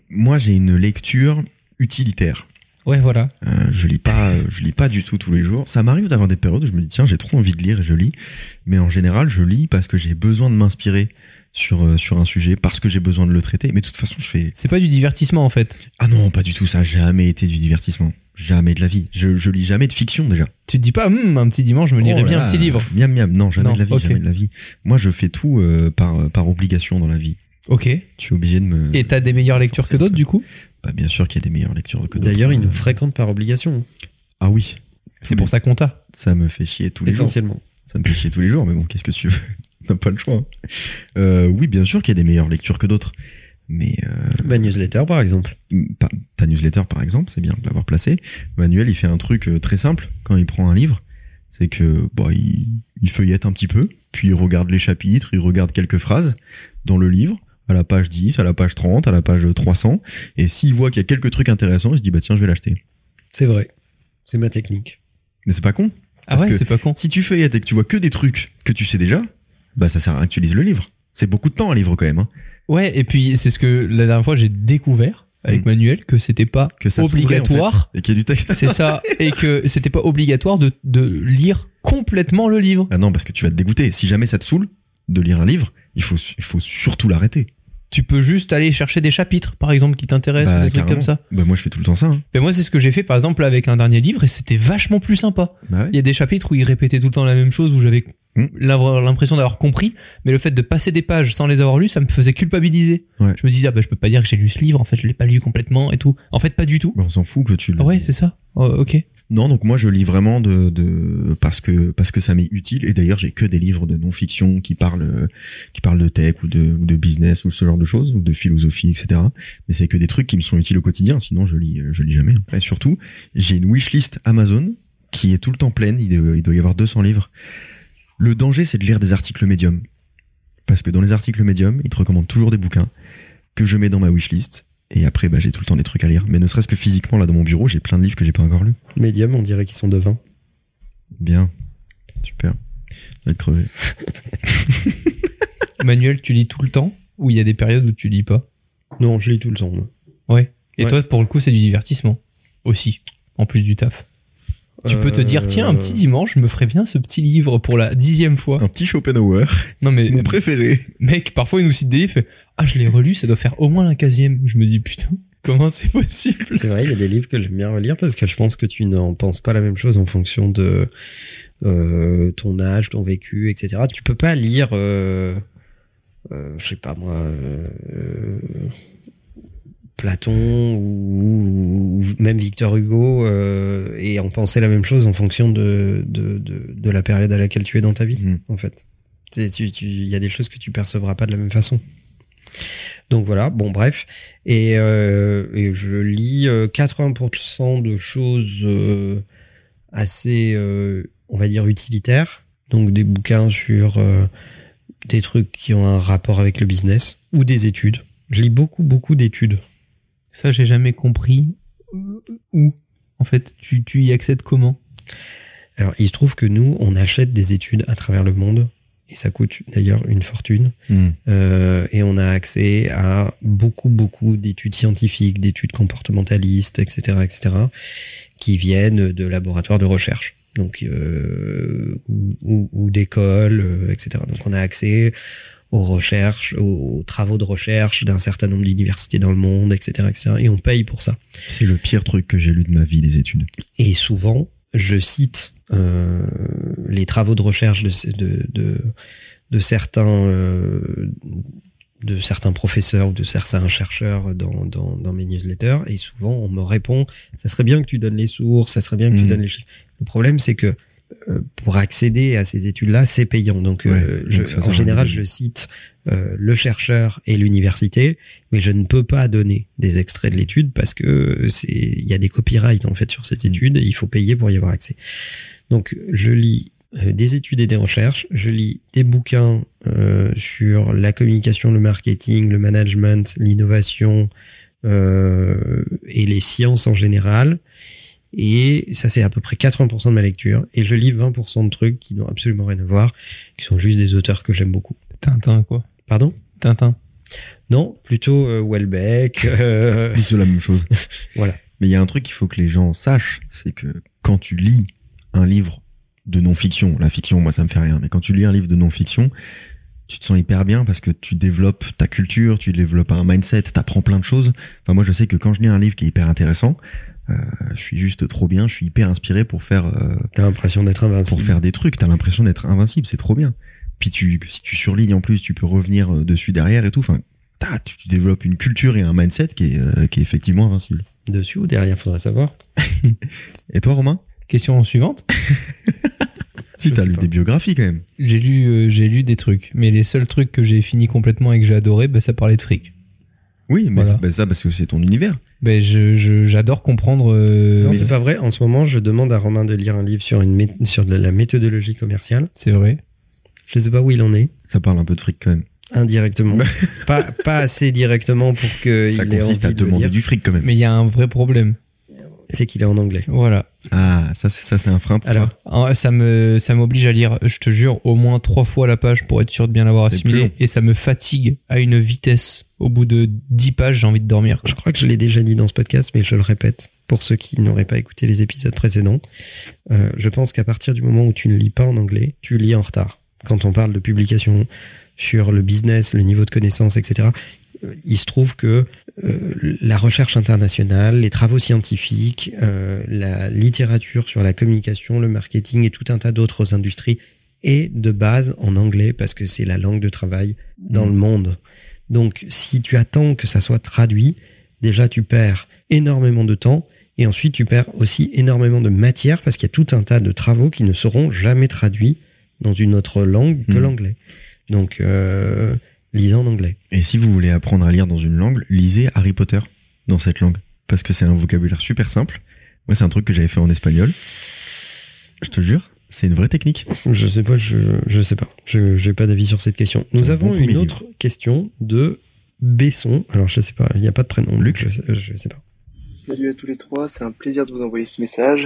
moi, j'ai une lecture utilitaire. Ouais, voilà. Euh, je lis pas, je lis pas du tout tous les jours. Ça m'arrive d'avoir des périodes où je me dis tiens j'ai trop envie de lire et je lis, mais en général je lis parce que j'ai besoin de m'inspirer sur euh, sur un sujet parce que j'ai besoin de le traiter. Mais de toute façon je fais C'est pas du divertissement, en fait. ah non pas du tout ça a jamais été du divertissement jamais de la vie. Je je lis jamais de fiction déjà. Tu te dis pas, Hum, un petit dimanche, je me lirai Oh bien un petit livre. Miam miam non jamais Non, de la vie jamais de la vie. Moi je fais tout euh, par par obligation dans la vie. Ok. Je suis obligé de me. Et t'as des meilleures lectures que d'autres, du coup? Bah, bien sûr qu'il y a des meilleures lectures que d'autres. D'ailleurs, il nous Euh, fréquente par obligation, Ah oui. C'est pour ça qu'on t'a. Ça me fait chier tous les jours. essentiellement. Ça me fait chier tous les jours, mais bon, qu'est-ce que tu veux? T'as pas le choix. Euh, oui, bien sûr qu'il y a des meilleures lectures que d'autres. Mais euh, Ma newsletter, par exemple. pas- ta newsletter, par exemple, c'est bien de l'avoir placé. Manuel, il fait un truc euh, très simple quand il prend un livre. C'est que bon, il, il feuillette un petit peu, puis il regarde les chapitres, il regarde quelques phrases dans le livre, à la page 10, à la page 30, à la page 300. Et s'il voit qu'il y a quelques trucs intéressants, il se dit, bah tiens, je vais l'acheter. C'est vrai. C'est ma technique. Mais c'est pas con. Ah Parce ouais, c'est pas con. Si tu feuillettes et que tu vois que des trucs que tu sais déjà, bah ça sert à le livre. C'est beaucoup de temps un livre quand même. Hein. Ouais, et puis c'est ce que la dernière fois j'ai découvert avec Mm. Manuel que c'était pas Que ça s'ouvrait, en fait, obligatoire. et qu'il y a du texte. C'est ça, et que c'était pas obligatoire de, de lire complètement le livre. Ah non, parce que tu vas te dégoûter. Si jamais ça te saoule de lire un livre, il faut, il faut surtout l'arrêter. Tu peux juste aller chercher des chapitres, par exemple, qui t'intéressent, Bah, ou des trucs comme ça. Bah moi je fais tout le temps ça. hein. Mais moi, c'est ce que j'ai fait, par exemple, avec un dernier livre, et c'était vachement plus sympa. Bah ouais. Il y a des chapitres où il répétait tout le temps la même chose, où j'avais Mm. l'avoir- l'impression d'avoir compris, mais le fait de passer des pages sans les avoir lues, ça me faisait culpabiliser. Ouais. Je me disais, ah bah, je peux pas dire que j'ai lu ce livre, en fait, je l'ai pas lu complètement et tout. En fait, pas du tout. Bah, on s'en fout que tu le. Ah ouais, c'est ça. Oh, ok. Non, donc moi je lis vraiment de, parce que ça m'est utile. Et d'ailleurs j'ai que des livres de non-fiction qui parlent de tech ou de business ou ce genre de choses ou de philosophie, etc. Mais c'est que des trucs qui me sont utiles au quotidien. Sinon je lis lis jamais. Et surtout j'ai une wishlist Amazon qui est tout le temps pleine. Il il doit y avoir 200 livres. Le danger c'est de lire des articles médiums parce que dans les articles médiums ils te recommandent toujours des bouquins que je mets dans ma wishlist. Et après, bah, j'ai tout le temps des trucs à lire. Mais ne serait-ce que physiquement, là, dans mon bureau, j'ai plein de livres que j'ai pas encore lus. Medium, on dirait qu'ils sont de vin. Bien. Super. Je vais être crevé. Manuel, tu lis tout le temps ou il y a des périodes où tu lis pas? Non, je lis tout le temps. moi. Ouais. Et Ouais. toi, pour le coup, c'est du divertissement aussi, en plus du taf. Tu peux te dire, Euh, tiens, un petit dimanche, je me ferais bien ce petit livre pour la dixième fois. Un petit Schopenhauer. Non mais, Mon préféré. mec, parfois il nous cite des livres, ah, je l'ai relu, ça doit faire au moins la quinzième. Je me dis, putain, comment c'est possible? C'est vrai, il y a des livres que j'aime bien relire parce que je pense que tu n'en penses pas la même chose en fonction de euh, ton âge, ton vécu, etc. Tu peux pas lire, euh, euh, je sais pas moi, euh, Platon ou, ou même Victor Hugo euh, et en penser la même chose en fonction de, de, de, de la période à laquelle tu es dans ta vie, Mhm. en fait. C'est- tu- tu- Il y a des choses que tu percevras pas de la même façon. Donc voilà, bon bref. Et, euh, et je lis euh, 80% de choses euh, assez, euh, on va dire, utilitaires. Donc des bouquins sur euh, des trucs qui ont un rapport avec le business ou des études. Je lis beaucoup, beaucoup d'études. Ça, j'ai jamais compris. Euh, Où En fait, tu, tu y accèdes comment? Alors il se trouve que nous, on achète des études à travers le monde. Et ça coûte d'ailleurs une fortune. Hmm. Euh, et on a accès à beaucoup, beaucoup d'études scientifiques, d'études comportementalistes, etc., etc., qui viennent de laboratoires de recherche, donc euh, ou, ou- ou d'écoles, euh, etc. Donc on a accès aux recherches, aux, aux travaux de recherche d'un certain nombre d'universités dans le monde, etc., etc. Et on paye pour ça. C'est le pire truc que j'ai lu de ma vie, les études. Et souvent, je cite euh, les travaux de recherche de, de, de, de certains euh, de certains professeurs ou de certains chercheurs dans, dans, dans mes newsletters et souvent on me répond ça serait bien que tu donnes les sources ça serait bien que tu Mhm. donnes les chiffres le problème c'est que pour accéder à ces études-là, c'est payant. Donc, euh, je- donc en général, je cite euh, le chercheur et l'université, mais je ne peux pas donner des extraits de l'étude parce que c'est il y a des copyrights en fait sur cette Mm. étude et il faut payer pour y avoir accès. Donc, je lis euh, des études et des recherches, je lis des bouquins euh, sur la communication, le marketing, le management, l'innovation euh, et les sciences en général. Et ça, c'est à peu près 80% de ma lecture. Et je lis 20% de trucs qui n'ont absolument rien à voir, qui sont juste des auteurs que j'aime beaucoup. Tintin, quoi. Pardon? Tintin. Non, plutôt euh, Welbeck. euh, C'est la même chose. Voilà. Mais il y a un truc qu'il faut que les gens sachent, c'est que quand tu lis un livre de non-fiction, la fiction, moi, ça me fait rien, mais quand tu lis un livre de non-fiction, tu te sens hyper bien parce que tu développes ta culture, tu développes un mindset, t'apprends plein de choses. Enfin, moi, je sais que quand je lis un livre qui est hyper intéressant, je suis juste trop bien, je suis hyper inspiré pour faire euh, T'as l'impression d'être invincible. pour faire des trucs. T'as l'impression d'être invincible, c'est trop bien. Puis tu, si tu surlignes en plus, tu peux revenir euh, dessus derrière et tout. Enfin, tu, tu développes une culture et un mindset qui est, euh, qui est effectivement invincible. Dessus ou derrière, faudrait savoir. Et toi, Romain? Question suivante. Si, t'as lu pas. des biographies quand même. J'ai lu, euh, j'ai lu des trucs, mais les seuls trucs que j'ai fini complètement et que j'ai adoré, bah, ça parlait de fric. Oui, mais Voilà. c'est- bah, ça, parce que c'est ton univers. Ben, je, je- j'adore comprendre. euh, Non, c'est pas vrai. En ce moment, je demande à Romain de lire un livre sur, une mé- sur de la méthodologie commerciale. c'est vrai. Je sais pas où il en est. Ça parle un peu de fric quand même. Indirectement. pas, pas assez directement pour que ça il ait consiste envie à de demander lire. du fric quand même. Mais il y a un vrai problème. C'est qu'il est en anglais. Voilà. Ah, ça, c'est- ça c'est un frein pour Alors, toi. Ah, Ça me, ça m'oblige à lire, je te jure, au moins trois fois la page pour être sûr de bien l'avoir C'est assimilé. Et ça me fatigue à une vitesse. Au bout de 10 pages, j'ai envie de dormir. quoi. je crois que je l'ai déjà dit dans ce podcast, mais je le répète pour ceux qui n'auraient pas écouté les épisodes précédents. Euh, je pense qu'à partir du moment où tu ne lis pas en anglais, tu lis en retard. Quand on parle de publication sur le business, le niveau de connaissance, etc., il se trouve que euh, la recherche internationale, les travaux scientifiques, euh, la littérature sur la communication, le marketing et tout un tas d'autres industries est de base en anglais parce que c'est la langue de travail dans le monde. Donc si tu attends que ça soit traduit, déjà tu perds énormément de temps et ensuite tu perds aussi énormément de matière parce qu'il y a tout un tas de travaux qui ne seront jamais traduits dans une autre langue que Mhm. l'anglais. Donc euh, lisez en anglais. Et si vous voulez apprendre à lire dans une langue, lisez Harry Potter dans cette langue. Parce que c'est un vocabulaire super simple. Moi, c'est un truc que j'avais fait en espagnol. Je te jure, c'est une vraie technique. Je sais pas, je, je sais pas. Je j'ai pas d'avis sur cette question. Nous avons bon une autre question de Besson. Alors je sais pas, il n'y a pas de prénom. Luc. Je je sais pas. Salut à tous les trois, c'est un plaisir de vous envoyer ce message.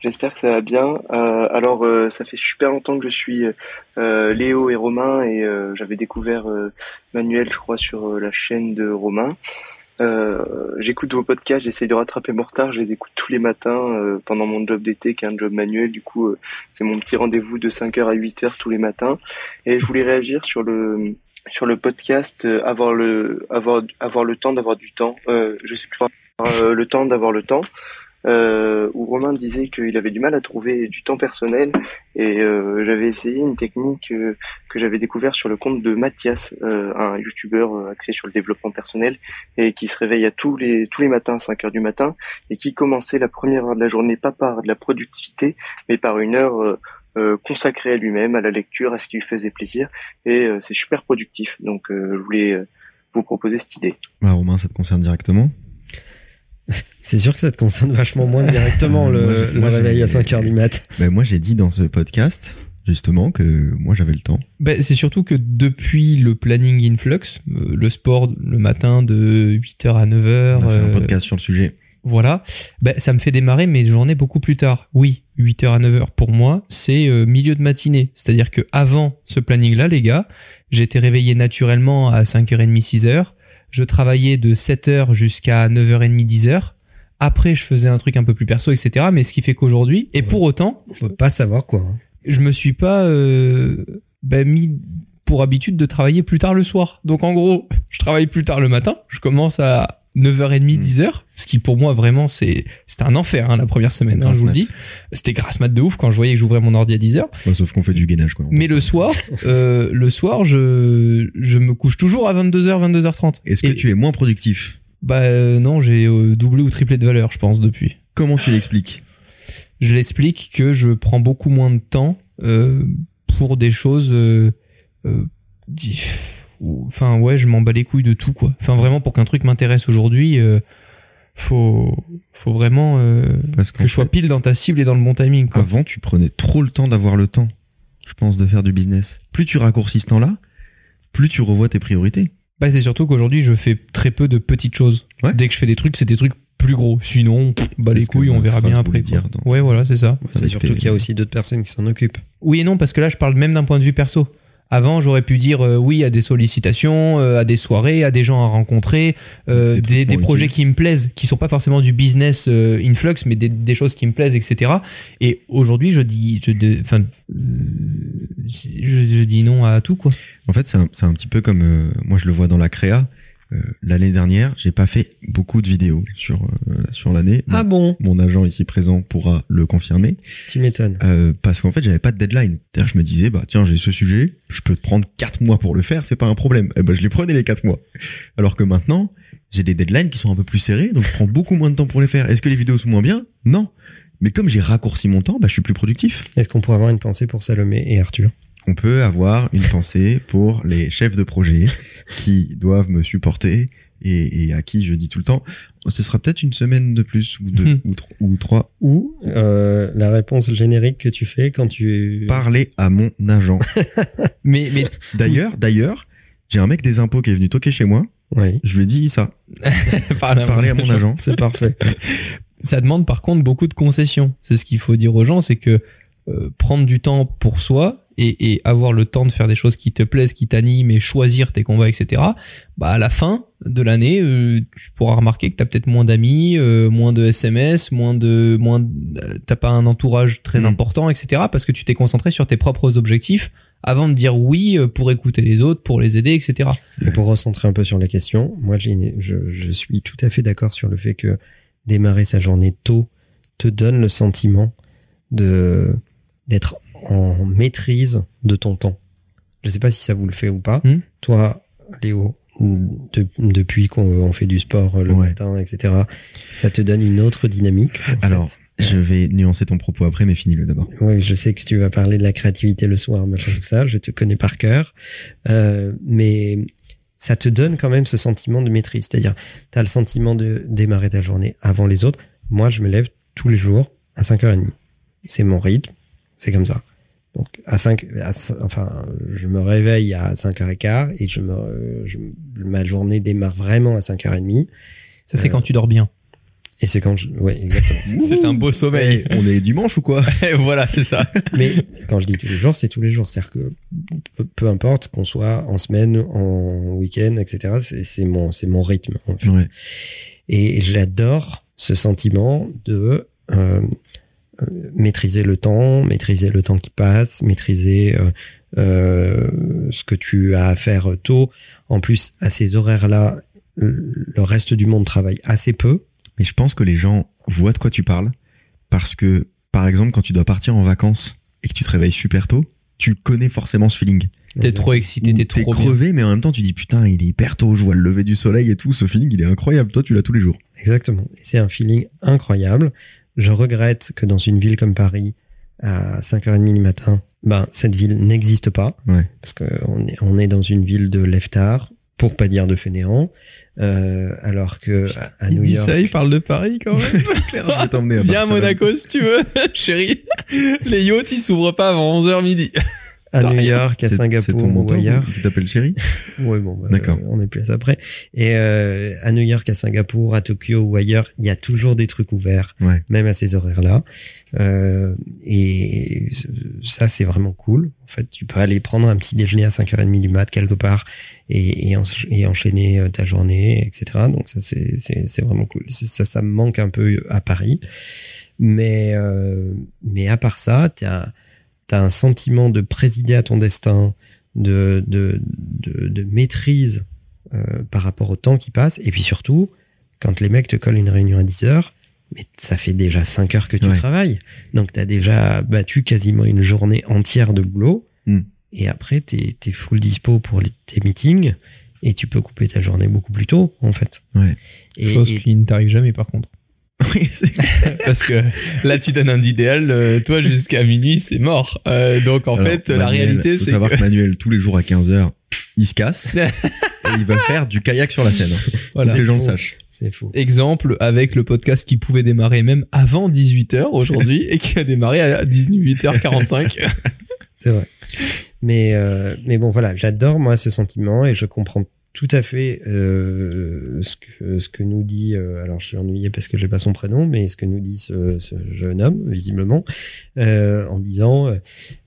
J'espère que ça va bien. Euh, alors, euh, ça fait super longtemps que je suis euh, Léo et Romain et euh, j'avais découvert euh, Manuel, je crois, sur euh, la chaîne de Romain. J'écoute vos podcasts, j'essaye de rattraper mon retard, je les écoute tous les matins pendant mon job d'été qui est un job manuel. Du coup, c'est mon petit rendez-vous de 5h à 8h tous les matins. Et je voulais réagir sur le sur le podcast avoir le avoir avoir le temps d'avoir du temps. Je sais plus le temps d'avoir le temps, euh, où Romain disait qu'il avait du mal à trouver du temps personnel, et euh, j'avais essayé une technique euh, que j'avais découvert sur le compte de Mathias, euh, un youtubeur euh, axé sur le développement personnel, et qui se réveille à tous les tous les matins, 5 heures du matin, et qui commençait la première heure de la journée pas par de la productivité, mais par une heure euh, consacrée à lui-même, à la lecture, à ce qui lui faisait plaisir, et c'est super productif. Donc je voulais vous proposer cette idée. Bah, Romain, ça te concerne directement? C'est sûr que ça te concerne vachement moins directement le, Moi, j'ai- le moi, j'ai- réveil à 5h du mat. Bah, moi, j'ai dit dans ce podcast, justement, que moi, j'avais le temps. Ben, c'est surtout que depuis le planning Influx, euh, le sport le matin de 8h à 9h, On a fait un euh, podcast sur le sujet. voilà, ben, ça me fait démarrer mes journées beaucoup plus tard. Oui, 8h à 9h pour moi, c'est euh, milieu de matinée. C'est-à-dire que avant ce planning-là, les gars, j'étais réveillé naturellement à 5h30, 6h. Je travaillais de 7h jusqu'à 9h30, 10h. Après, je faisais un truc un peu plus perso, etc. Mais ce qui fait qu'aujourd'hui, et Ouais. pour autant, On peut pas savoir quoi. hein. je me suis pas euh, bah, mis pour habitude de travailler plus tard le soir. Donc en gros, je travaille plus tard le matin, je commence à 9h30, Mm. 10h, ce qui pour moi vraiment c'est c'était un enfer hein, la première semaine, hein, je vous le dis. C'était grasse mat de ouf quand je voyais que j'ouvrais mon ordi à 10h. Ouais, sauf qu'on fait du gainage, quoi. Mais le soir, euh, le soir, je, je me couche toujours à 22h, 22h30. Est-ce que tu es moins productif? Bah euh, non, j'ai euh, doublé ou triplé de valeur, je pense, depuis. Comment tu l'expliques? Je l'explique que je prends beaucoup moins de temps pour des choses. euh, Enfin, ouais, je m'en bats les couilles de tout, quoi. Enfin, vraiment, pour qu'un truc m'intéresse aujourd'hui, euh, faut, faut vraiment euh, Parce que je sois pile dans ta cible et dans le bon timing, quoi. avant, tu prenais trop le temps d'avoir le temps, je pense, de faire du business. Plus tu raccourcis ce temps-là, plus tu revois tes priorités. Bah, c'est surtout qu'aujourd'hui, je fais très peu de petites choses. Ouais. Dès que je fais des trucs, c'est des trucs plus gros. Sinon, pff, bah les couilles, on verra bien après. dire Ouais, voilà, c'est ça. C'est surtout qu'il y a aussi d'autres personnes qui s'en occupent. Oui et non, parce que là, je parle même d'un point de vue perso. Avant, j'aurais pu dire euh, oui à des sollicitations, euh, à des soirées, à des gens à rencontrer, euh, Des projets qui me plaisent, qui sont pas forcément du business influx, mais des, des choses qui me plaisent, etc. Et aujourd'hui, je dis, je, de- enfin, je, je dis non à tout quoi. En fait, c'est un, un petit peu comme moi je le vois dans la créa. Euh, l'année dernière, j'ai pas fait beaucoup de vidéos sur euh, sur l'année. Ah bon? Mon agent ici présent pourra le confirmer Tu m'étonnes. euh, parce qu'en fait, j'avais pas de deadline. Je me disais bah tiens, j'ai ce sujet, je peux te prendre quatre mois pour le faire, c'est pas un problème. Et ben je les prenais les quatre mois. Alors que maintenant, j'ai des deadlines qui sont un peu plus serrées, donc je prends beaucoup moins de temps pour les faire. Est-ce que les vidéos sont moins bien? Non. Mais comme j'ai raccourci mon temps, bah, je suis plus productif. Est-ce qu'on pourrait avoir une pensée pour Salomé et Arthur? On peut avoir une pensée pour les chefs de projet qui doivent me supporter et, et à qui je dis tout le temps, oh, ce sera peut-être une semaine de plus ou deux Mhm. ou, tro- ou trois. Ou euh, la réponse générique que tu fais quand tu... Parler à mon agent. Mais, mais D'ailleurs, d'ailleurs, j'ai un mec des impôts qui est venu toquer chez moi. Oui, Je lui ai dit ça. parler à mon Parler à mon agent. c'est parfait. ça demande par contre beaucoup de concessions. C'est ce qu'il faut dire aux gens, c'est que euh, prendre du temps pour soi et, et avoir le temps de faire des choses qui te plaisent, qui t'animent et choisir tes combats, etc. Bah à la fin de l'année, euh, tu pourras remarquer que t'as peut-être moins d'amis, euh, moins de SMS, moins de, moins, euh, t'as pas un entourage très Mm. important, etc. Parce que tu t'es concentré sur tes propres objectifs avant de dire oui pour écouter les autres, pour les aider, etc. Et pour recentrer un peu sur la question, moi je, je suis tout à fait d'accord sur le fait que démarrer sa journée tôt te donne le sentiment de d'être en maîtrise de ton temps. Je sais pas si ça vous le fait ou pas. Hmm. Toi, Léo, de- depuis qu'on on fait du sport le Ouais. matin, etc., ça te donne une autre dynamique. fait. Alors, je vais nuancer ton propos après, mais finis-le d'abord. Oui, je sais que tu vas parler de la créativité le soir, machin, tout ça. Je te connais par cœur. Euh, mais ça te donne quand même ce sentiment de maîtrise. C'est-à-dire, tu as le sentiment de démarrer ta journée avant les autres. Moi, je me lève tous les jours à 5h30. C'est mon rythme. C'est comme ça. Donc, à 5, à c- enfin, je me réveille à 5h15 et je me, je- ma journée démarre vraiment à 5h30. Ça, c'est Euh, quand tu dors bien. Et c'est quand je, ouais, exactement. C'est un beau sommeil. On est dimanche ou quoi? Voilà, c'est ça. Mais quand je dis tous les jours, c'est tous les jours. C'est-à-dire que peu, peu importe qu'on soit en semaine, en week-end, etc., c'est c'est mon, c'est mon rythme. En fait. Ouais. Et j'adore ce sentiment de euh, maîtriser le temps, maîtriser le temps qui passe, maîtriser euh, euh, ce que tu as à faire tôt. En plus, à ces horaires-là, le le reste du monde travaille assez peu. Mais je pense que les gens voient de quoi tu parles. Parce que, par exemple, quand tu dois partir en vacances et que tu te réveilles super tôt, tu connais forcément ce feeling. T'es trop excité, t'es T'es trop bien. crevé, mais en même temps, tu dis putain, il est hyper tôt, je vois le lever du soleil et tout. Ce feeling, il est incroyable. Toi, tu l'as tous les jours. Exactement. Et C'est un feeling incroyable. Je regrette que dans une ville comme Paris, à 5h30 du matin, ben, cette ville n'existe pas. Ouais. Parce qu'on est, on est dans une ville de lève-tard, pour pas dire de fainéants. Euh, alors que à, à Il New York, ça, il parle de Paris quand même. C'est clair, je vais t'emmener à Viens à. Monaco si tu veux, chérie. Les yachts, ils s'ouvrent pas avant 11h midi. À New. York, à Singapour ou ailleurs. qui t'appelle chérie Ouais, bon, bah, D'accord. euh, on est plus après. Et euh, à New York, à Singapour, à Tokyo ou ailleurs, il y a toujours des trucs ouverts, Ouais. même à ces horaires-là. Euh, et ça, c'est vraiment cool. En fait, tu peux aller prendre un petit déjeuner à 5h30 du mat quelque part et, et, ench- et enchaîner ta journée, etc. Donc ça, c'est vraiment cool. Ça, ça me manque un peu à Paris. Mais, mais à part ça, tu as, un sentiment de présider à ton destin, de, de, de, de maîtrise euh, par rapport au temps qui passe. Et puis surtout, quand les mecs te collent une réunion à 10 heures, mais ça fait déjà 5 heures que tu Ouais. travailles. Donc tu as déjà battu quasiment une journée entière de boulot. Hmm. Et après, tu es, full dispo pour les- tes meetings. Et tu peux couper ta journée beaucoup plus tôt, en fait. Ouais. Et, Chose et- qui ne t'arrive jamais par contre. Parce que là, tu donnes un idéal, euh, toi jusqu'à minuit, c'est mort. Euh, donc en Alors, fait, la Manuel, réalité, faut c'est savoir que... que Manuel, tous les jours à 15h, il se casse et il va faire du kayak sur la Seine. Voilà. Pour que les gens le sachent. C'est faux. Exemple avec le podcast qui pouvait démarrer même avant 18h aujourd'hui et qui a démarré à 18h45. C'est vrai. Mais, euh, mais bon, voilà, j'adore moi ce sentiment et je comprends tout à fait euh, ce, que, ce que nous dit. euh, alors, je suis ennuyé parce que j'ai pas son prénom, mais ce que nous dit ce, ce jeune homme, visiblement, euh, en disant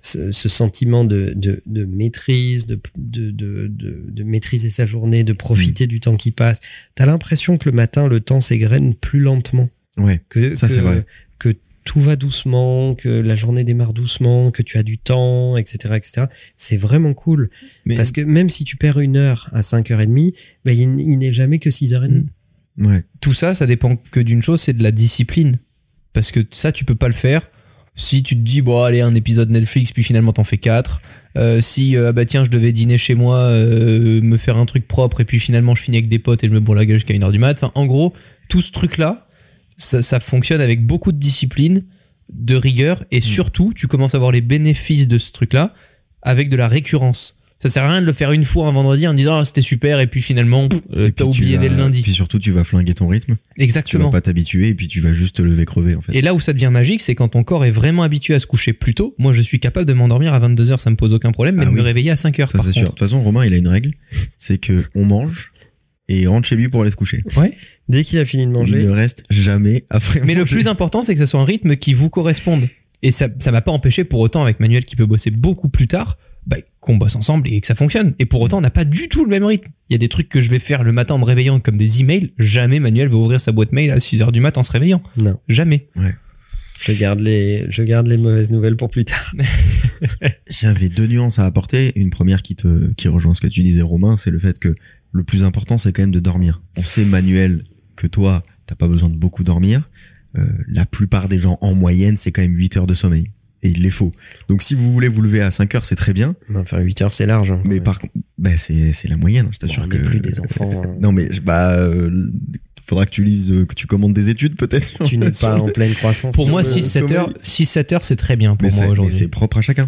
ce, ce sentiment de, de, de maîtrise, de, de, de, de, maîtriser sa journée, de profiter du temps qui passe. T'as l'impression que le matin, le temps s'égrène plus lentement. Ouais. Que, Ça, c'est vrai. Que tout va doucement, que la journée démarre doucement, que tu as du temps, etc., etc. C'est vraiment cool. Mais Parce que même si tu perds une heure à 5h30, ben, il, il n'est jamais que 6h30. Mm. Ouais. tout ça, ça dépend que d'une chose, c'est de la discipline. Parce que ça, tu peux pas le faire. Si tu te dis, bon, allez, un épisode Netflix, puis finalement t'en fais quatre. Euh, si, euh, ah bah tiens, je devais dîner chez moi, euh, me faire un truc propre, et puis finalement je finis avec des potes et je me bourre la gueule jusqu'à 1h du mat. Enfin, en gros, tout ce truc-là, ça, ça fonctionne avec beaucoup de discipline, de rigueur et surtout, tu commences à voir les bénéfices de ce truc-là avec de la récurrence. Ça sert à rien de le faire une fois un vendredi en disant ah, c'était super et puis finalement euh, Et t'as oublié vas- dès le lundi. Puis surtout, tu vas flinguer ton rythme. Tu vas Exactement. pas t'habituer et puis tu vas juste te lever crever en fait. Et là où ça devient magique, c'est quand ton corps est vraiment habitué à se coucher plus tôt. Moi, je suis capable de m'endormir à 22h, ça me pose aucun problème, mais Ah de me réveiller à 5h Ça par c'est sûr. De contre. toute façon, Romain, il a une règle, c'est que on mange et il rentre chez lui pour aller se coucher. Ouais. Dès qu'il a fini de Il manger, ne reste jamais après. Mais le plus important, c'est que ce soit un rythme qui vous corresponde. Et ça, ça m'a pas empêché pour autant avec Manuel qui peut bosser beaucoup plus tard, bah, qu'on bosse ensemble et que ça fonctionne. Et pour autant, on n'a pas du tout le même rythme. Il y a des trucs que je vais faire le matin en me réveillant comme des emails. Jamais Manuel va ouvrir sa boîte mail à 6h du matin en se réveillant. non. Jamais. Je garde les, je garde les mauvaises nouvelles pour plus tard. J'avais deux nuances à apporter. Une première qui te, qui rejoint ce que tu disais, Romain, c'est le fait que le plus important, c'est quand même de dormir. On sait, Manuel, que toi, t'as pas besoin de beaucoup dormir. Euh, la plupart des gens, en moyenne, c'est quand même 8 heures de sommeil. Et il les faut. Donc, si vous voulez vous lever à 5 heures, c'est très bien. Enfin, 8 heures, c'est large. hein. Mais par contre, bah, c'est, c'est la moyenne. Je Bon, t'assure on que. plus des enfants. hein. Non, mais, bah, euh, faudra que tu lises, euh, que tu commandes des études, peut-être. Tu n'es pas en pleine croissance. Pour moi, le 6-7 heures, sommeil. 6-7 heures, c'est très bien pour mais, moi aujourd'hui. c'est propre à chacun.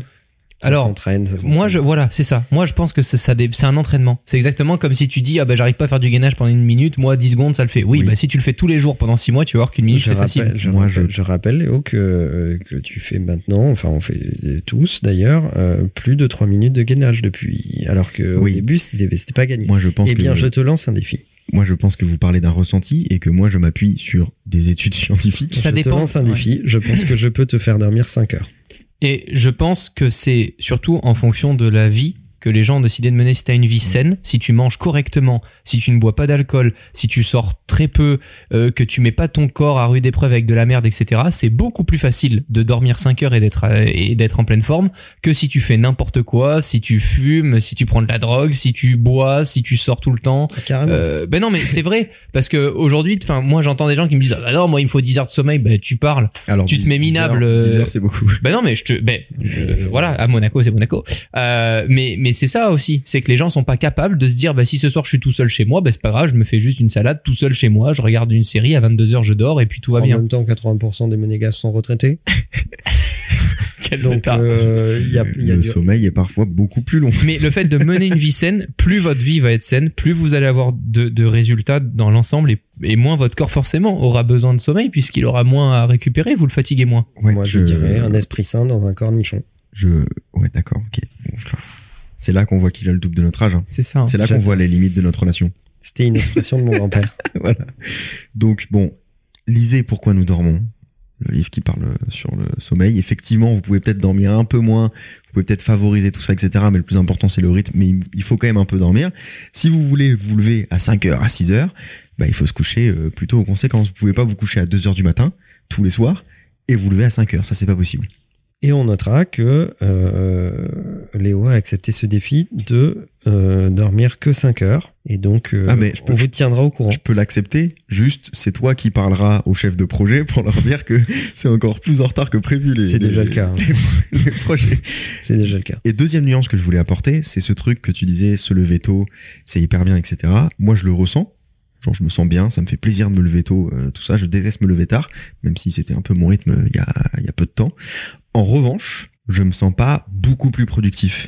Ça Alors, s'entraîne, ça Moi, je, voilà, c'est ça. Moi, je pense que c'est, ça, c'est un entraînement. C'est exactement comme si tu dis, ah bah, j'arrive pas à faire du gainage pendant une minute. Moi, 10 secondes, ça le fait. Oui, Oui. bah, si tu le fais tous les jours pendant 6 mois, tu vas voir qu'une minute, je c'est rappelle, facile. Je, Moi, rappelle, je- je rappelle, Léo, que, euh, que tu fais maintenant, enfin on fait tous d'ailleurs, euh, plus de 3 minutes de gainage depuis. Alors que Oui. au début, c'était c'était pas gagné. Moi, je pense eh que. bien, je te lance un défi. Moi, je pense que vous parlez d'un ressenti et que moi, je m'appuie sur des études scientifiques. Ça je dépend. te lance un Ouais. défi. Je pense que je peux te faire dormir 5 heures. Et je pense que c'est surtout en fonction de la vie que les gens ont décidé de mener. Si tu as une vie saine, si tu manges correctement, si tu ne bois pas d'alcool, si tu sors très peu, euh, que tu mets pas ton corps à rude épreuve avec de la merde, etc., c'est beaucoup plus facile de dormir 5 heures et d'être euh, et d'être en pleine forme que si tu fais n'importe quoi, si tu fumes, si tu prends de la drogue, si tu bois, si tu sors tout le temps. Carrément. Euh, ben non, mais c'est vrai parce que aujourd'hui, enfin, moi j'entends des gens qui me disent ah bah non, moi il me faut 10 heures de sommeil. Ben tu parles. Alors, Tu te 10 mets 10 minable, heures, 10 euh, heures, c'est beaucoup. Ben non, mais je te, ben voilà, à Monaco, c'est Monaco. Euh, mais mais c'est ça aussi, c'est que les gens sont pas capables de se dire, bah si ce soir je suis tout seul chez moi, ben c'est pas grave, je me fais juste une salade tout seul chez moi, je regarde une série à 22 h je dors et puis tout va en bien. même temps, 80% des monégasques sont retraités. Quel Donc, euh, il y a, y a le du- sommeil est parfois beaucoup plus long. Mais le fait de mener une vie saine, plus votre vie va être saine, plus vous allez avoir de, de résultats dans l'ensemble et, et moins votre corps forcément aura besoin de sommeil puisqu'il aura moins à récupérer, vous le fatiguez moins. Ouais, Moi, je, dirais un esprit sain dans un cornichon. Je, ouais, d'accord, ok. C'est là qu'on voit qu'il a le double de notre âge. hein. C'est ça. C'est là qu'on voit les limites de notre relation. C'était une expression de mon grand-père. voilà. Donc bon, lisez Pourquoi nous dormons, le livre qui parle sur le sommeil. Effectivement, vous pouvez peut-être dormir un peu moins, vous pouvez peut-être favoriser tout ça, etc. Mais le plus important, c'est le rythme. Mais il- il faut quand même un peu dormir. Si vous voulez vous lever à 5 heures, à 6 heures, bah, il faut se coucher euh, plutôt aux conséquences. Vous pouvez pas vous coucher à 2 heures du matin, tous les soirs, et vous lever à 5 heures. Ça, c'est pas possible. Et on notera que euh, Léo a accepté ce défi de euh, dormir que 5 heures. Et donc, euh, Ah, mais je peux- on vous tiendra au courant. Je peux l'accepter, juste c'est toi qui parleras au chef de projet pour leur dire que c'est encore plus en retard que prévu les, C'est déjà les- le cas. hein. les- les projets. C'est déjà le cas. Et deuxième nuance que je voulais apporter, c'est ce truc que tu disais, se lever tôt, c'est hyper bien, etc. Moi, je le ressens. Genre, je me sens bien, ça me fait plaisir de me lever tôt, euh, tout ça. Je déteste me lever tard, même si c'était un peu mon rythme il y a, il y a peu de temps. En revanche, je me sens pas beaucoup plus productif.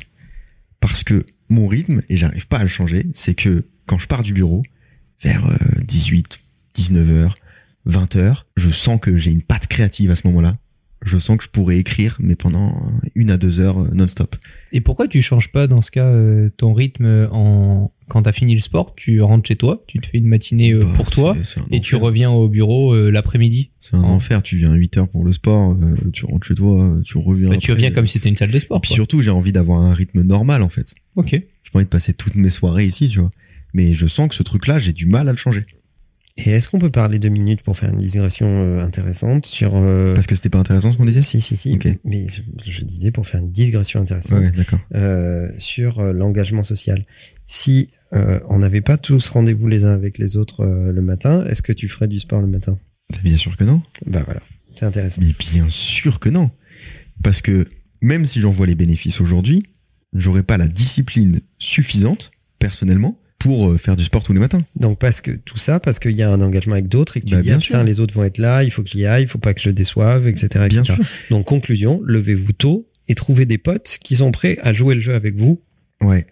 Parce que mon rythme, et j'arrive pas à le changer, c'est que quand je pars du bureau, vers euh, 18, 19 heures, 20 heures, je sens que j'ai une patte créative à ce moment-là. Je sens que je pourrais écrire, mais pendant une à deux heures euh, non-stop. Et pourquoi tu changes pas dans ce cas euh, ton rythme en quand t'as fini le sport, tu rentres chez toi, tu te fais une matinée euh, Bah, pour toi et tu reviens au bureau euh, l'après-midi. C'est un enfer. Tu viens à 8 heures pour le sport, euh, tu rentres chez toi, tu reviens. Bah, tu reviens comme si c'était une salle de sport. Et puis quoi. surtout, j'ai envie d'avoir un rythme normal en fait. Ok. J'ai pas envie de passer toutes mes soirées ici, tu vois. Mais je sens que ce truc-là, j'ai du mal à le changer. Et est-ce qu'on peut parler deux minutes pour faire une digression euh, intéressante sur... euh, Parce que c'était pas intéressant ce qu'on disait? Si, si, si. Ok. Mais je, je disais pour faire une digression intéressante. Ouais, d'accord. euh, sur euh, l'engagement social. Si euh, on n'avait pas tous rendez-vous les uns avec les autres euh, le matin, est-ce que tu ferais du sport le matin? Bah, bien sûr que non. Bah voilà, c'est intéressant. Mais bien sûr que non. Parce que même si j'en vois les bénéfices aujourd'hui, j'aurais pas la discipline suffisante, personnellement, pour euh, faire du sport tous les matins. Donc parce que tout ça, parce qu'il y a un engagement avec d'autres et que tu Bah, dis bien ah, sûr. putain les autres vont être là, il faut que j'y aille, il faut pas que je le déçoive, etc. Bien etc. sûr. Donc conclusion, levez-vous tôt et trouvez des potes qui sont prêts à jouer le jeu avec vous. Ouais.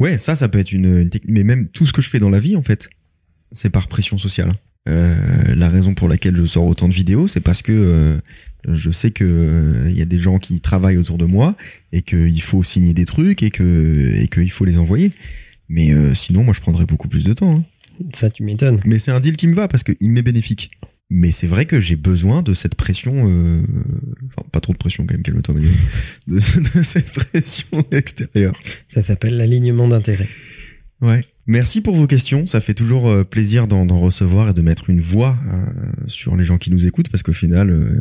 Ouais, ça, ça peut être une, une technique. Mais même tout ce que je fais dans la vie, en fait, c'est par pression sociale. Euh, la raison pour laquelle je sors autant de vidéos, c'est parce que euh, je sais que euh, il y a des gens qui travaillent autour de moi et qu'il faut signer des trucs et que et qu'il faut les envoyer. Mais sinon, moi, je prendrais beaucoup plus de temps. hein. Ça tu m'étonnes. Mais c'est un deal qui me va parce qu'il m'est bénéfique. Mais c'est vrai que j'ai besoin de cette pression, euh, enfin pas trop de pression quand même, calme-toi, de, de cette pression extérieure. Ça s'appelle l'alignement d'intérêt. Ouais. Merci pour vos questions. Ça fait toujours euh, plaisir d'en recevoir et de mettre une voix euh, sur les gens qui nous écoutent parce qu'au final, euh,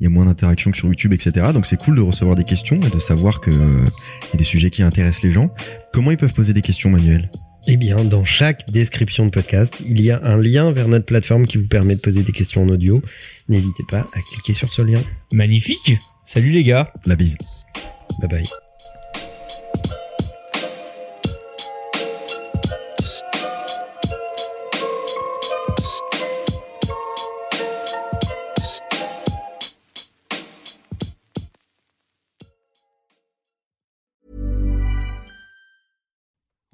il y a moins d'interaction que sur YouTube, etc. Donc c'est cool de recevoir des questions et de savoir que euh, il y a des sujets qui intéressent les gens. Comment ils peuvent poser des questions, Manuel? Eh bien, dans chaque description de podcast, il y a un lien vers notre plateforme qui vous permet de poser des questions en audio. N'hésitez pas à cliquer sur ce lien. Magnifique. Salut les gars. La bise. Bye bye.